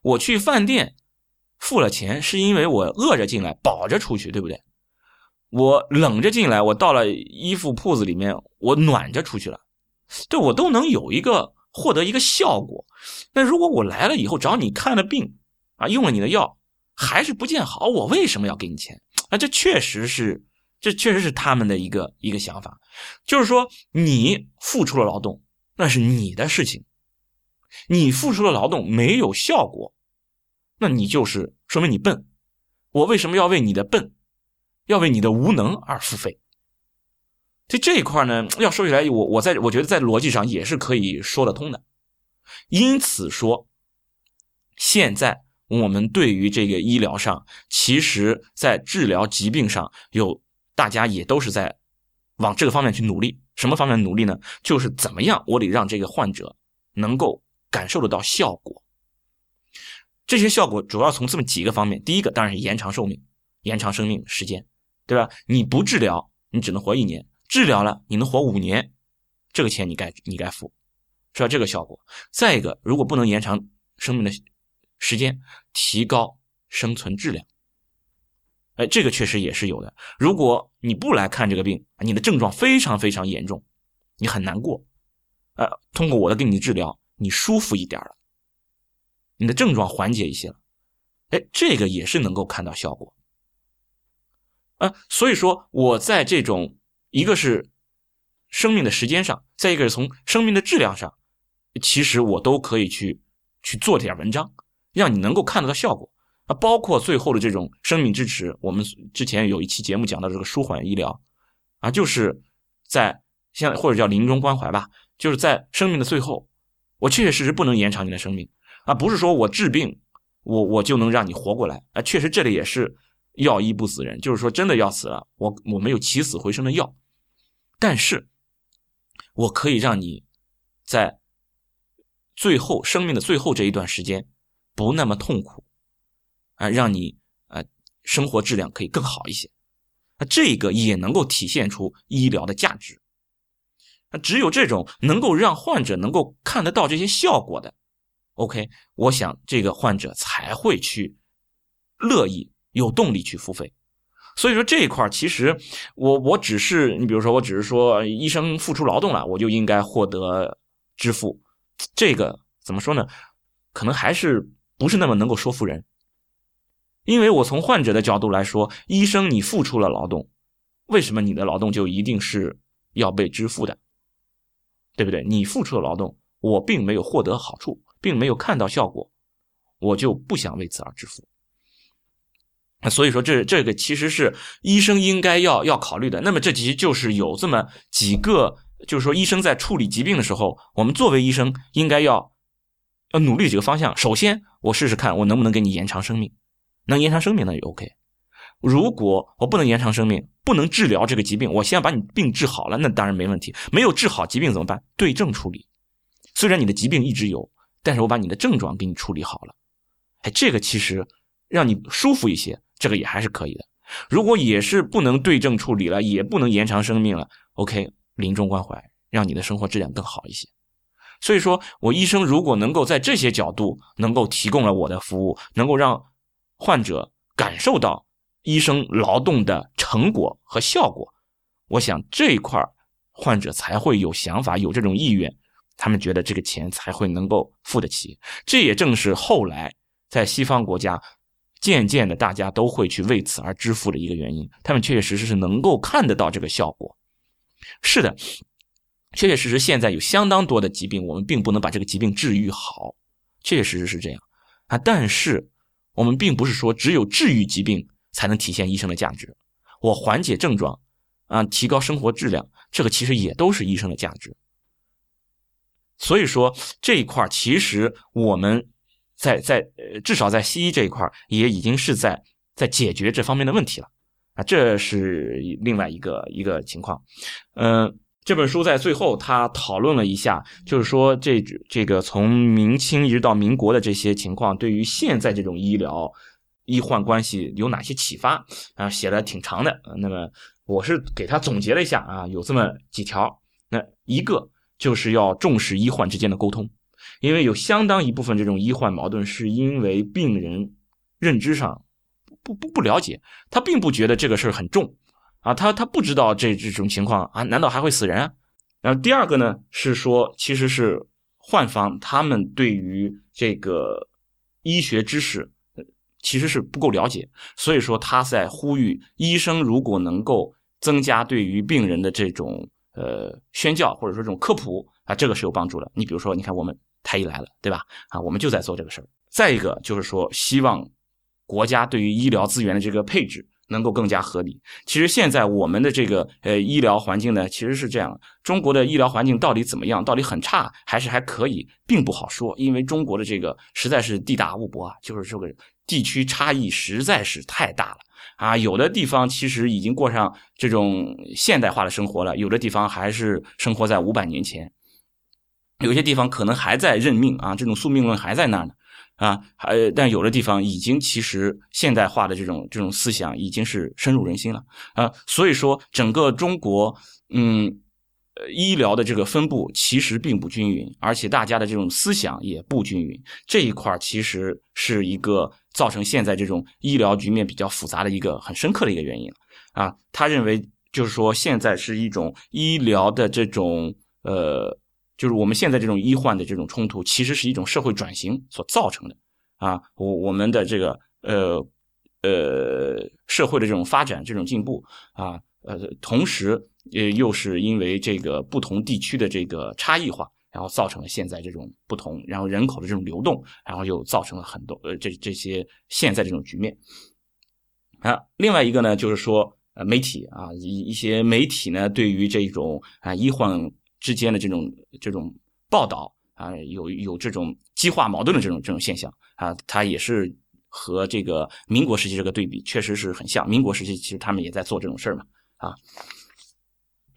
A: 我去饭店付了钱，是因为我饿着进来，饱着出去，对不对？我冷着进来，我到了衣服铺子里面，我暖着出去了，对我都能有一个获得一个效果。那如果我来了以后找你看了病啊，用了你的药。还是不见好，我为什么要给你钱？啊，这确实是，这确实是他们的一个一个想法，就是说你付出了劳动，那是你的事情，你付出了劳动没有效果，那你就是说明你笨，我为什么要为你的笨，要为你的无能而付费？就这一块呢，要说起来，我我在我觉得在逻辑上也是可以说得通的，因此说，现在。我们对于这个医疗上，其实在治疗疾病上有大家也都是在往这个方面去努力。什么方面努力呢？就是怎么样，我得让这个患者能够感受得到效果。这些效果主要从这么几个方面。第一个当然是延长寿命，延长生命时间，对吧？你不治疗，你只能活一年；治疗了，你能活五年，这个钱你该你该付，是吧？这个效果。再一个，如果不能延长生命的。时间提高生存质量，哎，这个确实也是有的。如果你不来看这个病，你的症状非常非常严重，你很难过，呃，通过我的给你治疗，你舒服一点了，你的症状缓解一些了，哎，这个也是能够看到效果。啊，所以说我在这种一个是生命的时间上，再一个是从生命的质量上，其实我都可以去去做点文章。让你能够看得到效果啊，包括最后的这种生命支持。我们之前有一期节目讲到这个舒缓医疗，啊，就是在像或者叫临终关怀吧，就是在生命的最后，我确确实实不能延长你的生命啊，不是说我治病，我我就能让你活过来啊。确实这里也是药医不死人，就是说真的要死了，我我没有起死回生的药，但是我可以让你在最后生命的最后这一段时间。不那么痛苦，啊，让你啊生活质量可以更好一些，那这个也能够体现出医疗的价值。那只有这种能够让患者能够看得到这些效果的，OK，我想这个患者才会去乐意有动力去付费。所以说这一块其实我我只是你比如说我只是说医生付出劳动了，我就应该获得支付，这个怎么说呢？可能还是。不是那么能够说服人，因为我从患者的角度来说，医生你付出了劳动，为什么你的劳动就一定是要被支付的？对不对？你付出了劳动，我并没有获得好处，并没有看到效果，我就不想为此而支付。所以说，这这个其实是医生应该要要考虑的。那么，这其实就是有这么几个，就是说，医生在处理疾病的时候，我们作为医生应该要。要努力几个方向。首先，我试试看我能不能给你延长生命，能延长生命那就 OK。如果我不能延长生命，不能治疗这个疾病，我先把你病治好了，那当然没问题。没有治好疾病怎么办？对症处理。虽然你的疾病一直有，但是我把你的症状给你处理好了。哎，这个其实让你舒服一些，这个也还是可以的。如果也是不能对症处理了，也不能延长生命了，OK，临终关怀，让你的生活质量更好一些。所以说，我医生如果能够在这些角度能够提供了我的服务，能够让患者感受到医生劳动的成果和效果，我想这一块儿患者才会有想法，有这种意愿，他们觉得这个钱才会能够付得起。这也正是后来在西方国家渐渐的大家都会去为此而支付的一个原因。他们确确实实是能够看得到这个效果。是的，确确实实现在有相当多的疾病，我们并不能把这个疾病治愈好，确确实实是这样啊。但是我们并不是说只有治愈疾病才能体现医生的价值，我缓解症状。啊，提高生活质量，这个其实也都是医生的价值。所以说这一块其实我们在在呃，至少在西医这一块也已经是在在解决这方面的问题了啊，这是另外一个一个情况。嗯，这本书在最后他讨论了一下，就是说这这个从明清一直到民国的这些情况，对于现在这种医疗医患关系有哪些启发啊？写的挺长的，那么。我是给他总结了一下啊，有这么几条。那一个就是要重视医患之间的沟通，因为有相当一部分这种医患矛盾是因为病人认知上不不不了解，他并不觉得这个事儿很重啊，他他不知道这这种情况啊，难道还会死人啊？然后第二个呢是说，其实是患方他们对于这个医学知识其实是不够了解，所以说他在呼吁医生如果能够。增加对于病人的这种呃宣教或者说这种科普啊，这个是有帮助的。你比如说，你看我们太医来了，对吧？啊，我们就在做这个事儿。再一个就是说，希望国家对于医疗资源的这个配置能够更加合理。其实现在我们的这个呃医疗环境呢，其实是这样：中国的医疗环境到底怎么样？到底很差还是还可以，并不好说。因为中国的这个实在是地大物博啊，就是这个地区差异实在是太大了。啊，有的地方其实已经过上这种现代化的生活了，有的地方还是生活在五百年前，有些地方可能还在认命啊，这种宿命论还在那儿呢，啊，还但有的地方已经其实现代化的这种这种思想已经是深入人心了啊，所以说整个中国，嗯。呃，医疗的这个分布其实并不均匀，而且大家的这种思想也不均匀，这一块其实是一个造成现在这种医疗局面比较复杂的一个很深刻的一个原因啊。他认为就是说，现在是一种医疗的这种呃，就是我们现在这种医患的这种冲突，其实是一种社会转型所造成的啊。我我们的这个呃呃社会的这种发展、这种进步啊，呃，同时。呃，又是因为这个不同地区的这个差异化，然后造成了现在这种不同，然后人口的这种流动，然后又造成了很多呃这这些现在这种局面。啊，另外一个呢，就是说呃媒体啊一一些媒体呢，对于这种啊医患之间的这种这种报道啊，有有这种激化矛盾的这种这种现象啊，它也是和这个民国时期这个对比确实是很像。民国时期其实他们也在做这种事儿嘛，啊。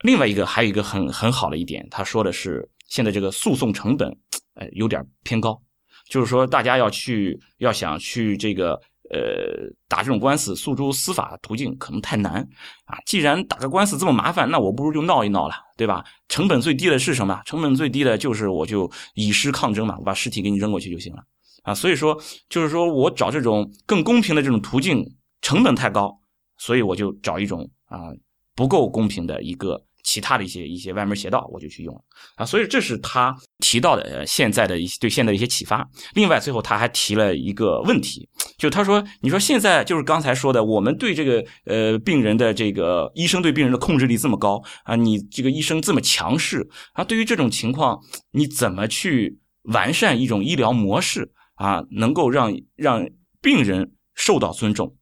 A: 另外一个还有一个很很好的一点，他说的是现在这个诉讼成本，呃，有点偏高，就是说大家要去要想去这个呃打这种官司，诉诸司法途径可能太难啊。既然打个官司这么麻烦，那我不如就闹一闹了，对吧？成本最低的是什么？成本最低的就是我就以尸抗争嘛，我把尸体给你扔过去就行了啊。所以说，就是说我找这种更公平的这种途径，成本太高，所以我就找一种啊不够公平的一个。其他的一些一些歪门邪道，我就去用了啊，所以这是他提到的呃现在的一些对现在的一些启发。另外，最后他还提了一个问题，就他说：“你说现在就是刚才说的，我们对这个呃病人的这个医生对病人的控制力这么高啊，你这个医生这么强势啊，对于这种情况，你怎么去完善一种医疗模式啊，能够让让病人受到尊重？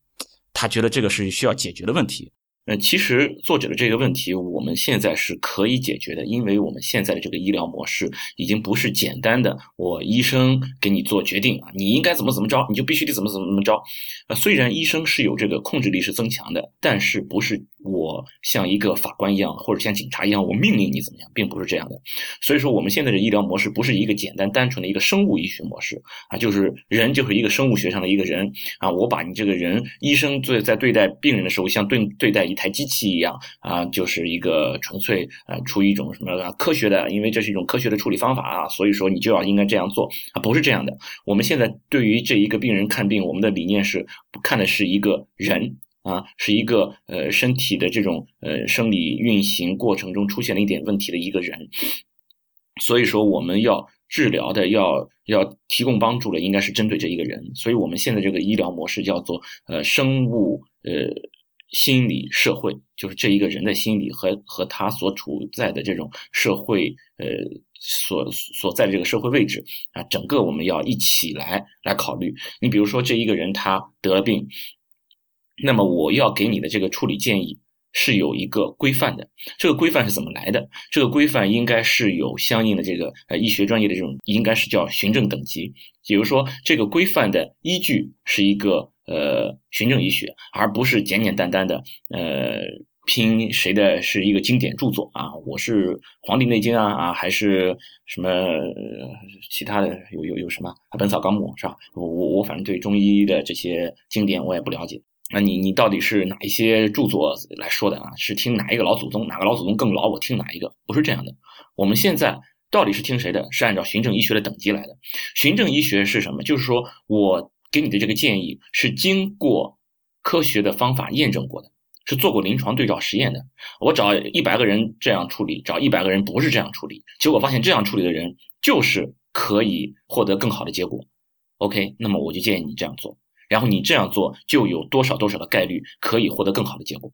A: 他觉得这个是需要解决的问题。”嗯，其实作者的这个问题，我们现在是可以解决的，因为我们现在的这个医疗模式已经不是简单的我医生给你做决定啊，你应该怎么怎么着，你就必须得怎么怎么怎么着。呃，虽然医生是有这个控制力是增强的，但是不是我像一个法官一样，或者像警察一样，我命令你怎么样，并不是这样的。所以说，我们现在的医疗模式不是一个简单单纯的一个生物医学模式啊，就是人就是一个生物学上的一个人啊，我把你这个人医生对在对待病人的时候，像对对待一。台机器一样啊，就是一个纯粹啊，出于一种什么科学的，因为这是一种科学的处理方法啊，所以说你就要应该这样做啊，不是这样的。我们现在对于这一个病人看病，我们的理念是看的是一个人啊，是一个呃身体的这种呃生理运行过程中出现了一点问题的一个人。所以说，我们要治疗的，要要提供帮助的，应该是针对这一个人。所以我们现在这个医疗模式叫做呃生物呃心理社会，就是这一个人的心理和和他所处在的这种社会呃所所在的这个社会位置啊，整个我们要一起来来考虑。你比如说这一个人他得了病，那么我要给你的这个处理建议。是有一个规范的，这个规范是怎么来的？这个规范应该是有相应的这个呃医学专业的这种，应该是叫循证等级。比如说，这个规范的依据是一个呃循证医学，而不是简简单单的呃拼谁的是一个经典著作啊，我是《黄帝内经》啊啊，还是什么其他的有有有什么《本草纲目》是吧？我我我反正对中医的这些经典我也不了解。那你你到底是哪一些著作来说的啊？是听哪一个老祖宗？哪个老祖宗更老？我听哪一个？不是这样的。我们现在到底是听谁的？是按照循证医学的等级来的。循证医学是什么？就是说我给你的这个建议是经过科学的方法验证过的，是做过临床对照实验的。我找一百个人这样处理，找一百个人不是这样处理，结果发现这样处理的人就是可以获得更好的结果。OK，那么我就建议你这样做。然后你这样做就有多少多少的概率可以获得更好的结果，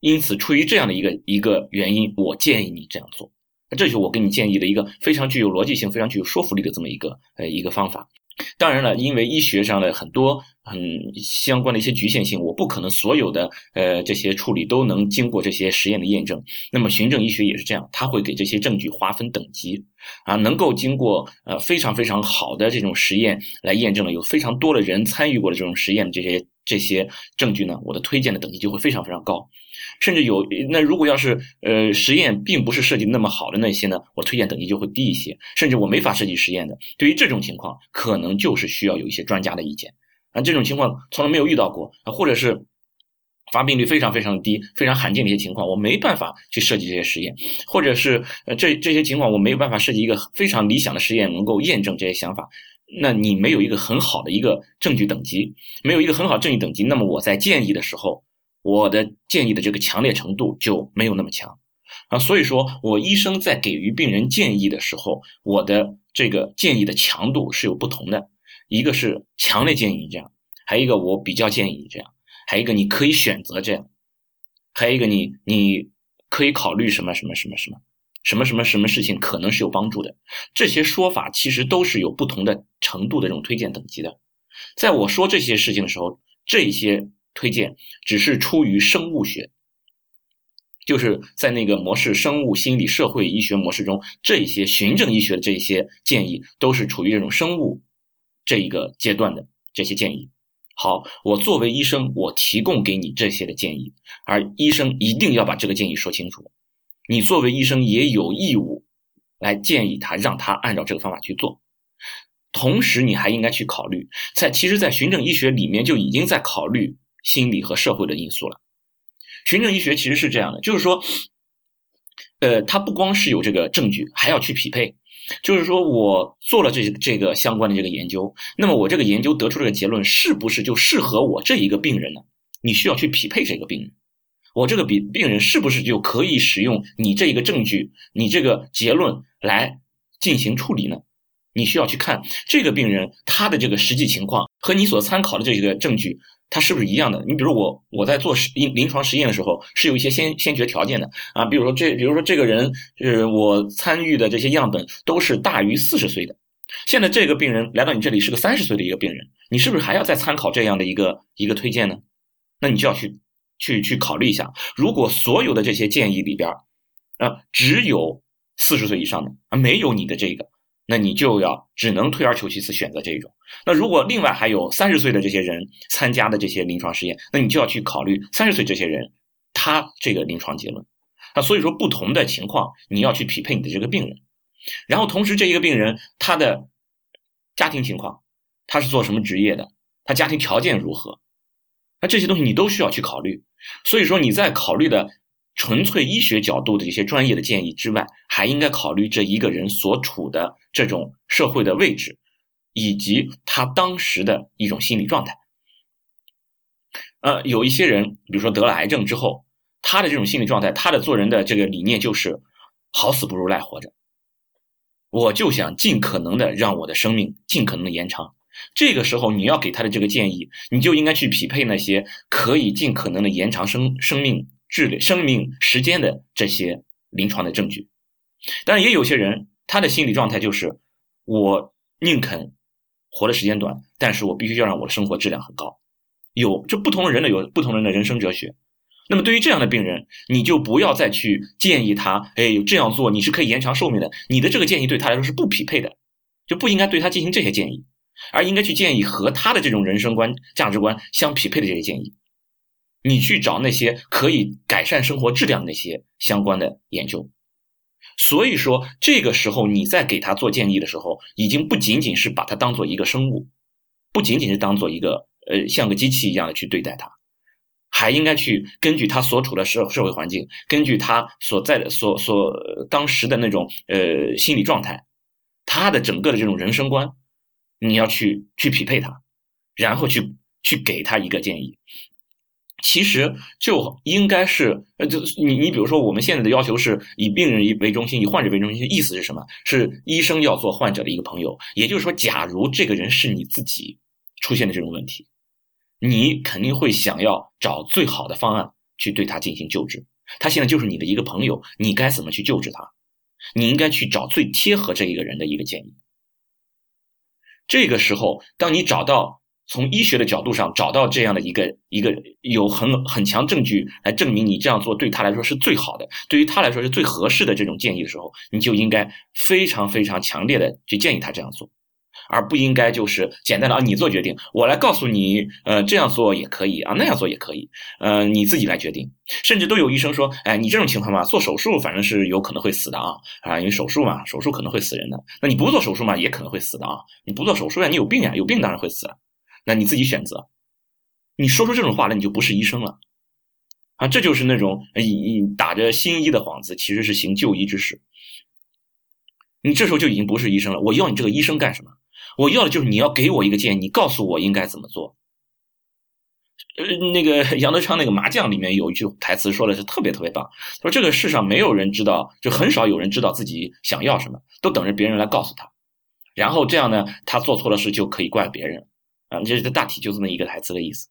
A: 因此出于这样的一个一个原因，我建议你这样做。这就是我给你建议的一个非常具有逻辑性、非常具有说服力的这么一个呃一个方法。当然了，因为医学上的很多很相关的一些局限性，我不可能所有的呃这些处理都能经过这些实验的验证。那么循证医学也是这样，它会给这些证据划分等级啊，能够经过呃非常非常好的这种实验来验证了，有非常多的人参与过的这种实验的这些这些证据呢，我的推荐的等级就会非常非常高。甚至有那如果要是呃实验并不是设计那么好的那些呢，我推荐等级就会低一些。甚至我没法设计实验的，对于这种情况，可能就是需要有一些专家的意见啊。这种情况从来没有遇到过啊，或者是发病率非常非常低、非常罕见的一些情况，我没办法去设计这些实验，或者是呃这这些情况我没有办法设计一个非常理想的实验能够验证这些想法。那你没有一个很好的一个证据等级，没有一个很好证据等级，那么我在建议的时候。我的建议的这个强烈程度就没有那么强啊，所以说我医生在给予病人建议的时候，我的这个建议的强度是有不同的。一个是强烈建议这样，还有一个我比较建议这样，还有一个你可以选择这样，还有一个你你可以考虑什么什么什么什么什么什么什么事情可能是有帮助的。这些说法其实都是有不同的程度的这种推荐等级的。在我说这些事情的时候，这些。推荐只是出于生物学，就是在那个模式——生物心理社会医学模式中，这些循证医学的这些建议都是处于这种生物这一个阶段的这些建议。好，我作为医生，我提供给你这些的建议，而医生一定要把这个建议说清楚。你作为医生也有义务来建议他，让他按照这个方法去做。同时，你还应该去考虑，在其实，在循证医学里面就已经在考虑。心理和社会的因素了。循证医学其实是这样的，就是说，呃，它不光是有这个证据，还要去匹配。就是说我做了这这个相关的这个研究，那么我这个研究得出这个结论，是不是就适合我这一个病人呢？你需要去匹配这个病人。我这个病病人是不是就可以使用你这一个证据、你这个结论来进行处理呢？你需要去看这个病人他的这个实际情况和你所参考的这个证据。它是不是一样的？你比如我我在做实临临床实验的时候，是有一些先先决条件的啊。比如说这，比如说这个人，是我参与的这些样本都是大于四十岁的。现在这个病人来到你这里是个三十岁的一个病人，你是不是还要再参考这样的一个一个推荐呢？那你就要去去去考虑一下，如果所有的这些建议里边啊，只有四十岁以上的啊，没有你的这个。那你就要只能退而求其次选择这一种。那如果另外还有三十岁的这些人参加的这些临床试验，那你就要去考虑三十岁这些人他这个临床结论。那所以说不同的情况你要去匹配你的这个病人，然后同时这一个病人他的家庭情况，他是做什么职业的，他家庭条件如何，那这些东西你都需要去考虑。所以说你在考虑的。纯粹医学角度的一些专业的建议之外，还应该考虑这一个人所处的这种社会的位置，以及他当时的一种心理状态。呃，有一些人，比如说得了癌症之后，他的这种心理状态，他的做人的这个理念就是好死不如赖活着。我就想尽可能的让我的生命尽可能的延长。这个时候，你要给他的这个建议，你就应该去匹配那些可以尽可能的延长生生命质量、生命时间的这些临床的证据。当然，也有些人他的心理状态就是，我宁肯活的时间短，但是我必须要让我的生活质量很高。有这不同的人呢，有不同人的人生哲学。那么对于这样的病人，你就不要再去建议他，哎，这样做你是可以延长寿命的。你的这个建议对他来说是不匹配的，就不应该对他进行这些建议。而应该去建议和他的这种人生观、价值观相匹配的这些建议，你去找那些可以改善生活质量那些相关的研究。所以说，这个时候你在给他做建议的时候，已经不仅仅是把他当做一个生物，不仅仅是当做一个呃像个机器一样的去对待他，还应该去根据他所处的社社会环境，根据他所在的所所当时的那种呃心理状态，他的整个的这种人生观。你要去去匹配他，然后去去给他一个建议。其实就应该是，呃，就你你比如说，我们现在的要求是以病人为中心，以患者为中心。意思是什么？是医生要做患者的一个朋友。也就是说，假如这个人是你自己出现的这种问题，你肯定会想要找最好的方案去对他进行救治。他现在就是你的一个朋友，你该怎么去救治他？你应该去找最贴合这一个人的一个建议。这个时候，当你找到从医学的角度上找到这样的一个一个有很很强证据来证明你这样做对他来说是最好的，对于他来说是最合适的这种建议的时候，你就应该非常非常强烈的去建议他这样做。而不应该就是简单的啊，你做决定，我来告诉你，呃，这样做也可以啊，那样做也可以，呃，你自己来决定。甚至都有医生说，哎，你这种情况嘛，做手术反正是有可能会死的啊，啊，因为手术嘛，手术可能会死人的。那你不做手术嘛，也可能会死的啊，你不做手术呀，你有病呀，有病当然会死，那你自己选择。你说出这种话，来你就不是医生了，啊，这就是那种以打着新医的幌子，其实是行旧医之实。你这时候就已经不是医生了，我要你这个医生干什么？我要的就是你要给我一个建议，你告诉我应该怎么做。呃，那个 [laughs] 杨德昌那个麻将里面有一句台词说的是特别特别棒，说这个世上没有人知道，就很少有人知道自己想要什么，都等着别人来告诉他。然后这样呢，他做错了事就可以怪别人。啊，这大体就这么一个台词的意思。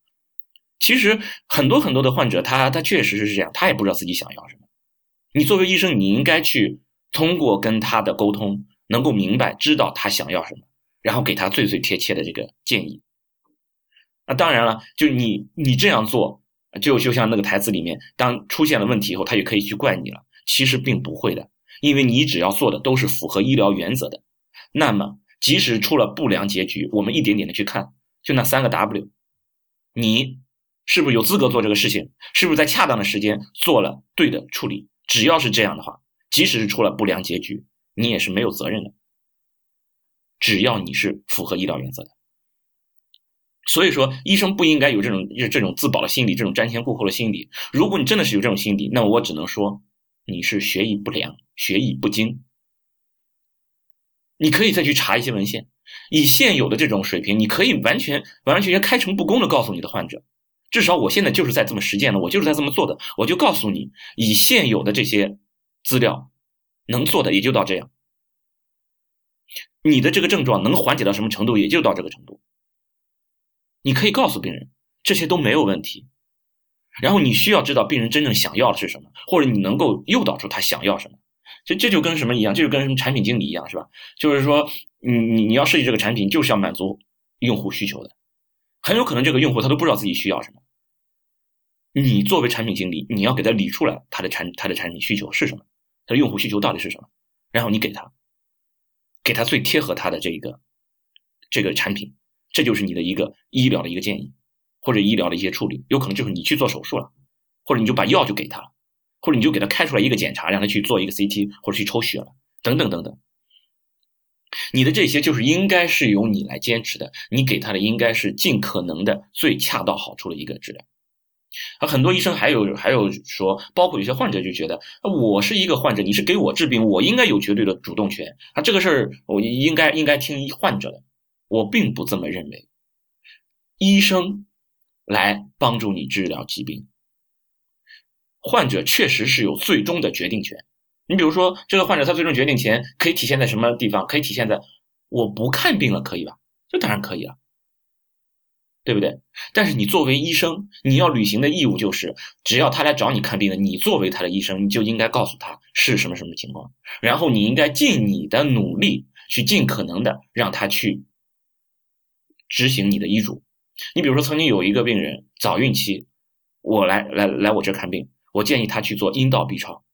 A: 其实很多很多的患者，他他确实是这样，他也不知道自己想要什么。你作为医生，你应该去通过跟他的沟通，能够明白知道他想要什么。然后给他最最贴切的这个建议。那当然了，就你你这样做，就就像那个台词里面，当出现了问题以后，他就可以去怪你了。其实并不会的，因为你只要做的都是符合医疗原则的。那么，即使出了不良结局，我们一点点的去看，就那三个 W，你是不是有资格做这个事情？是不是在恰当的时间做了对的处理？只要是这样的话，即使是出了不良结局，你也是没有责任的。只要你是符合医疗原则的，所以说医生不应该有这种这种自保的心理，这种瞻前顾后的心理。如果你真的是有这种心理，那我只能说你是学艺不良、学艺不精。你可以再去查一些文献，以现有的这种水平，你可以完全完完全全开诚布公的告诉你的患者，至少我现在就是在这么实践的，我就是在这么做的，我就告诉你，以现有的这些资料，能做的也就到这样。你的这个症状能缓解到什么程度，也就到这个程度。你可以告诉病人，这些都没有问题。然后你需要知道病人真正想要的是什么，或者你能够诱导出他想要什么。这这就跟什么一样？这就跟什么产品经理一样，是吧？就是说，你你你要设计这个产品，就是要满足用户需求的。很有可能这个用户他都不知道自己需要什么。你作为产品经理，你要给他理出来他的产他的产品需求是什么，他的用户需求到底是什么，然后你给他。给他最贴合他的这个这个产品，这就是你的一个医疗的一个建议，或者医疗的一些处理，有可能就是你去做手术了，或者你就把药就给他，或者你就给他开出来一个检查，让他去做一个 CT 或者去抽血了，等等等等。你的这些就是应该是由你来坚持的，你给他的应该是尽可能的最恰到好处的一个治疗。啊，很多医生还有还有说，包括有些患者就觉得，我是一个患者，你是给我治病，我应该有绝对的主动权啊，这个事儿我应该应该听患者的。我并不这么认为。医生来帮助你治疗疾病。患者确实是有最终的决定权。你比如说，这个患者他最终决定权可以体现在什么地方？可以体现在我不看病了，可以吧？这当然可以了，对不对？但是你作为医生，你要履行的义务就是，只要他来找你看病了，你作为他的医生，你就应该告诉他是什么什么情况，然后你应该尽你的努力去尽可能的让他去执行你的医嘱。你比如说，曾经有一个病人早孕期，我来来来我这看病，我建议他去做阴道 B 超。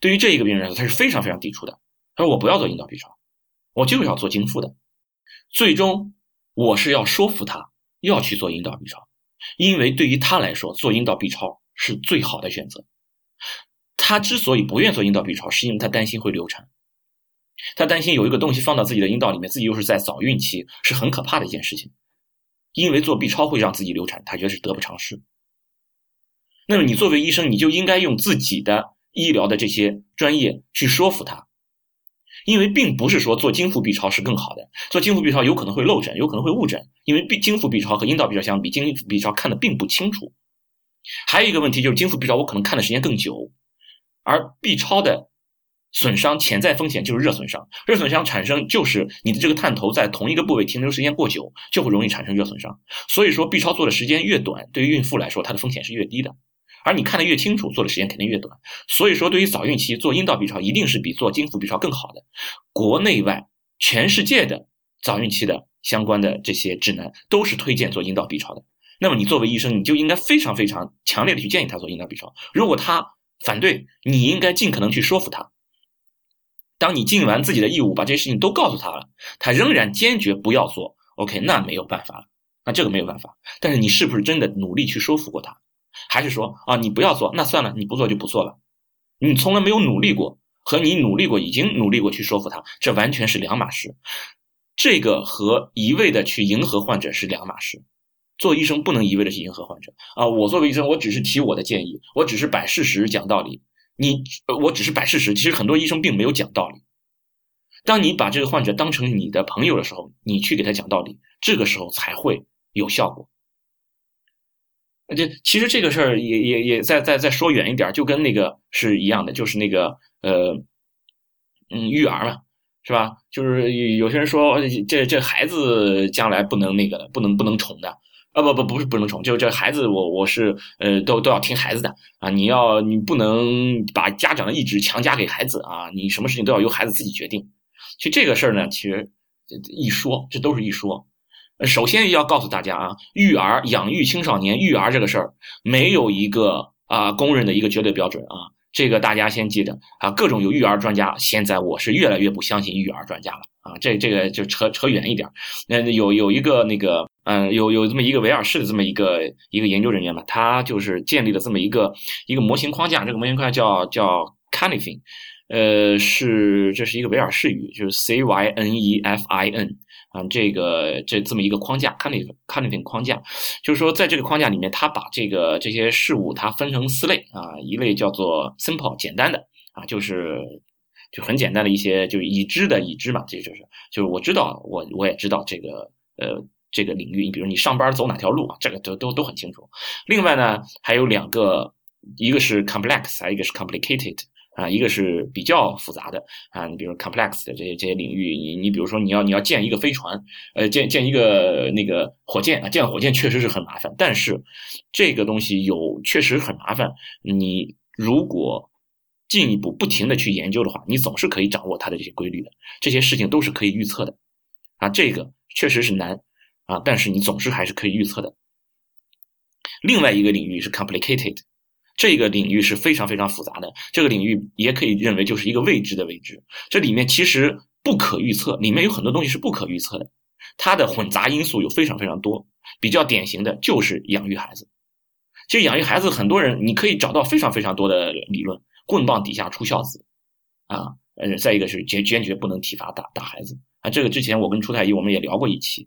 A: 对于这一个病人来说，他是非常非常抵触的。他说：“我不要做阴道 B 超，我就是要做经腹的。”最终，我是要说服他要去做阴道 B 超，因为对于他来说，做阴道 B 超是最好的选择。他之所以不愿做阴道 B 超，是因为他担心会流产，他担心有一个东西放到自己的阴道里面，自己又是在早孕期，是很可怕的一件事情。因为做 B 超会让自己流产，他觉得是得不偿失。那么，你作为医生，你就应该用自己的。医疗的这些专业去说服他，因为并不是说做经腹 B 超是更好的，做经腹 B 超有可能会漏诊，有可能会误诊，因为经腹 B 超和阴道 B 超相比，经腹 B 超看的并不清楚。还有一个问题就是经腹 B 超我可能看的时间更久，而 B 超的损伤潜在风险就是热损伤，热损伤产生就是你的这个探头在同一个部位停留时间过久，就会容易产生热损伤。所以说 B 超做的时间越短，对于孕妇来说它的风险是越低的。而你看得越清楚，做的时间肯定越短。所以说，对于早孕期做阴道 B 超，一定是比做经腹 B 超更好的。国内外全世界的早孕期的相关的这些指南都是推荐做阴道 B 超的。那么你作为医生，你就应该非常非常强烈的去建议他做阴道 B 超。如果他反对，你应该尽可能去说服他。当你尽完自己的义务，把这些事情都告诉他了，他仍然坚决不要做，OK，那没有办法了，那这个没有办法。但是你是不是真的努力去说服过他？还是说啊，你不要做，那算了，你不做就不做了。你从来没有努力过，和你努力过，已经努力过去说服他，这完全是两码事。这个和一味的去迎合患者是两码事。做医生不能一味的去迎合患者啊！我作为医生，我只是提我的建议，我只是摆事实讲道理。你，我只是摆事实。其实很多医生并没有讲道理。当你把这个患者当成你的朋友的时候，你去给他讲道理，这个时候才会有效果。这其实这个事儿也也也再再再说远一点，就跟那个是一样的，就是那个呃，嗯，育儿嘛，是吧？就是有些人说这这孩子将来不能那个，不能不能宠的啊，不不不是不能宠，就这孩子我我是呃都都要听孩子的啊，你要你不能把家长的意志强加给孩子啊，你什么事情都要由孩子自己决定。其实这个事儿呢，其实一说这都是一说。首先要告诉大家啊，育儿、养育青少年、育儿这个事儿，没有一个啊公认的一个绝对标准啊。这个大家先记着啊。各种有育儿专家，现在我是越来越不相信育儿专家了啊。这这个就扯扯远一点。那有有一个那个嗯，有有这么一个威尔士的这么一个一个研究人员嘛，他就是建立了这么一个一个模型框架。这个模型框架叫叫 Canifin，呃，是这是一个威尔士语，就是 C Y N E F I N。啊，这个这这么一个框架 c a n i f c a n i f 框架，就是说，在这个框架里面，它把这个这些事物它分成四类啊，一类叫做 simple 简单的啊，就是就很简单的一些就已知的已知嘛，这就是就是我知道我我也知道这个呃这个领域，你比如你上班走哪条路啊，这个都都都很清楚。另外呢，还有两个，一个是 complex，还有一个是 complicated。啊，一个是比较复杂的啊，你比如 complex 的这些这些领域，你你比如说你要你要建一个飞船，呃，建建一个那个火箭啊，建火箭确实是很麻烦，但是这个东西有确实很麻烦，你如果进一步不停的去研究的话，你总是可以掌握它的这些规律的，这些事情都是可以预测的，啊，这个确实是难啊，但是你总是还是可以预测的。另外一个领域是 complicated。这个领域是非常非常复杂的，这个领域也可以认为就是一个未知的未知。这里面其实不可预测，里面有很多东西是不可预测的，它的混杂因素有非常非常多。比较典型的就是养育孩子。其实养育孩子，很多人你可以找到非常非常多的理论，棍棒底下出孝子，啊，呃，再一个是坚坚决不能体罚打打孩子啊。这个之前我跟初太医我们也聊过一期。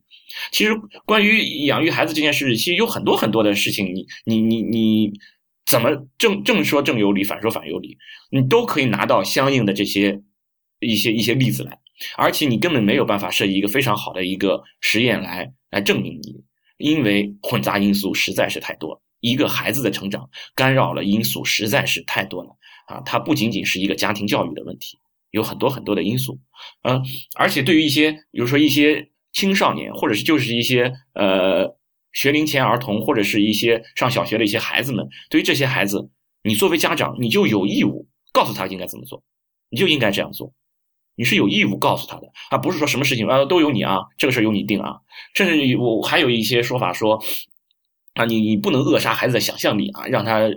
A: 其实关于养育孩子这件事，其实有很多很多的事情，你你你你。怎么正正说正有理，反说反有理，你都可以拿到相应的这些一些一些例子来，而且你根本没有办法设计一个非常好的一个实验来来证明你因为混杂因素实在是太多，一个孩子的成长干扰了因素实在是太多了啊！它不仅仅是一个家庭教育的问题，有很多很多的因素，嗯，而且对于一些，比如说一些青少年，或者是就是一些呃学龄前儿童，或者是一些上小学的一些孩子们，对于这些孩子，你作为家长，你就有义务告诉他应该怎么做，你就应该这样做。你是有义务告诉他的而，不是说什么事情啊都由你啊，这个事由你定啊。甚至我还有一些说法说，啊，你你不能扼杀孩子的想象力啊，让他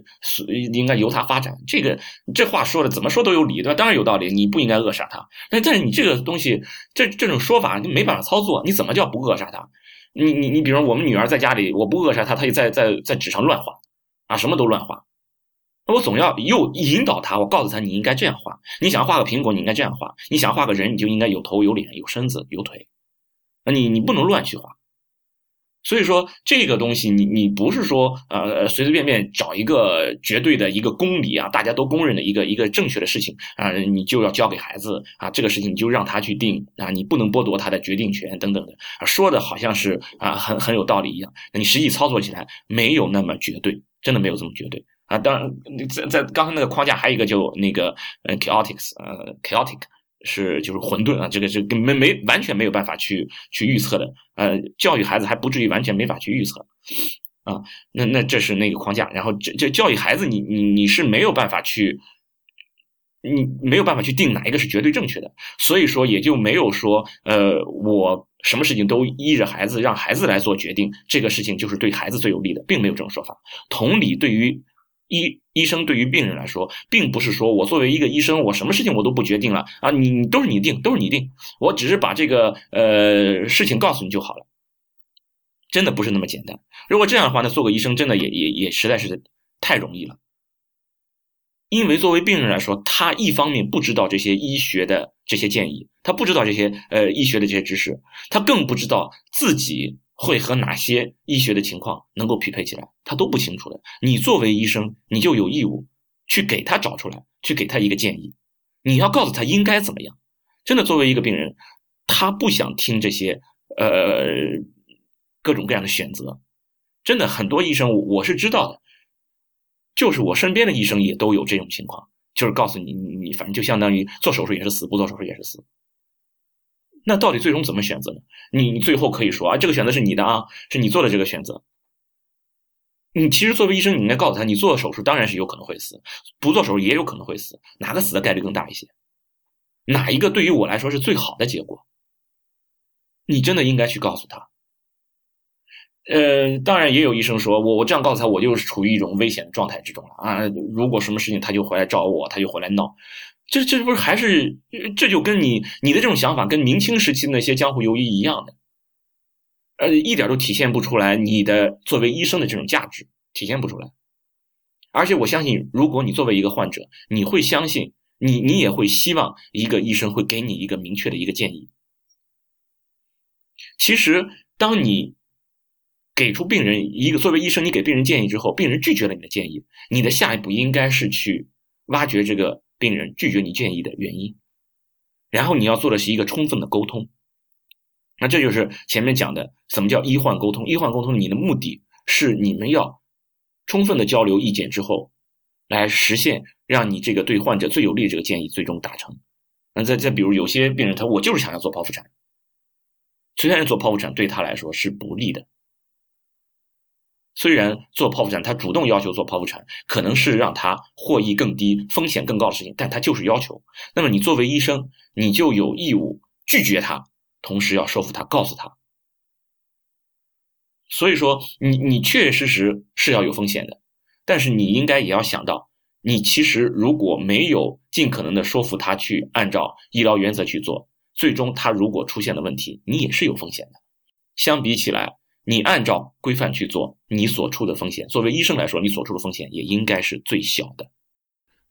A: 应该由他发展。这个这话说的怎么说都有理，对吧？当然有道理，你不应该扼杀他。但但是你这个东西，这这种说法你没办法操作。你怎么叫不扼杀他？你你你，比如我们女儿在家里，我不扼杀她，她也在在在纸上乱画啊，什么都乱画。我总要又引导她，我告诉她你应该这样画。你想画个苹果，你应该这样画。你想画个人，你就应该有头有脸有身子有腿。啊，你你不能乱去画。所以说这个东西，你你不是说呃随随便便找一个绝对的一个公理啊，大家都公认的一个一个正确的事情啊，你就要交给孩子啊，这个事情你就让他去定啊，你不能剥夺他的决定权等等的啊，说的好像是啊很很有道理一样，你实际操作起来没有那么绝对，真的没有这么绝对。啊，当然，在在刚才那个框架还有一个就那个呃 chaotics 呃，chaotic 是就是混沌啊，这个是跟没没完全没有办法去去预测的。呃，教育孩子还不至于完全没法去预测啊。那那这是那个框架，然后这这教育孩子，你你你是没有办法去，你没有办法去定哪一个是绝对正确的，所以说也就没有说呃，我什么事情都依着孩子，让孩子来做决定，这个事情就是对孩子最有利的，并没有这种说法。同理，对于医医生对于病人来说，并不是说我作为一个医生，我什么事情我都不决定了啊，你都是你定，都是你定，我只是把这个呃事情告诉你就好了，真的不是那么简单。如果这样的话，那做个医生真的也也也实在是太容易了。因为作为病人来说，他一方面不知道这些医学的这些建议，他不知道这些呃医学的这些知识，他更不知道自己。会和哪些医学的情况能够匹配起来，他都不清楚的。你作为医生，你就有义务去给他找出来，去给他一个建议。你要告诉他应该怎么样。真的，作为一个病人，他不想听这些呃各种各样的选择。真的，很多医生我是知道的，就是我身边的医生也都有这种情况，就是告诉你，你你反正就相当于做手术也是死，不做手术也是死。那到底最终怎么选择呢？你你最后可以说啊，这个选择是你的啊，是你做的这个选择。你其实作为医生，你应该告诉他，你做了手术当然是有可能会死，不做手术也有可能会死，哪个死的概率更大一些？哪一个对于我来说是最好的结果？你真的应该去告诉他。呃，当然也有医生说我我这样告诉他，我就是处于一种危险的状态之中了啊！如果什么事情他就回来找我，他就回来闹。这这不是还是这就跟你你的这种想法跟明清时期那些江湖游医一样的，呃，一点都体现不出来你的作为医生的这种价值，体现不出来。而且我相信，如果你作为一个患者，你会相信你你也会希望一个医生会给你一个明确的一个建议。其实，当你给出病人一个作为医生，你给病人建议之后，病人拒绝了你的建议，你的下一步应该是去挖掘这个。病人拒绝你建议的原因，然后你要做的是一个充分的沟通。那这就是前面讲的，什么叫医患沟通？医患沟通，你的目的是你们要充分的交流意见之后，来实现让你这个对患者最有利这个建议最终达成。那再再比如有些病人他我就是想要做剖腹产，虽然做剖腹产对他来说是不利的。虽然做剖腹产，他主动要求做剖腹产，可能是让他获益更低、风险更高的事情，但他就是要求。那么你作为医生，你就有义务拒绝他，同时要说服他，告诉他。所以说，你你确确实实是要有风险的，但是你应该也要想到，你其实如果没有尽可能的说服他去按照医疗原则去做，最终他如果出现了问题，你也是有风险的。相比起来。你按照规范去做，你所处的风险，作为医生来说，你所处的风险也应该是最小的。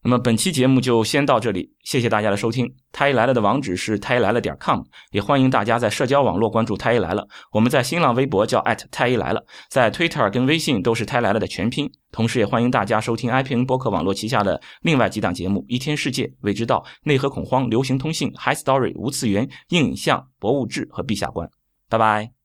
A: 那么本期节目就先到这里，谢谢大家的收听。太医来了的网址是太医来了点 com，也欢迎大家在社交网络关注太医来了。我们在新浪微博叫太医来了，在 Twitter 跟微信都是太医来了的全拼。同时也欢迎大家收听 iPn 播客网络旗下的另外几档节目：一天世界、未知道、内核恐慌、流行通信、High Story、无次元、硬影像、博物志和陛下观。拜拜。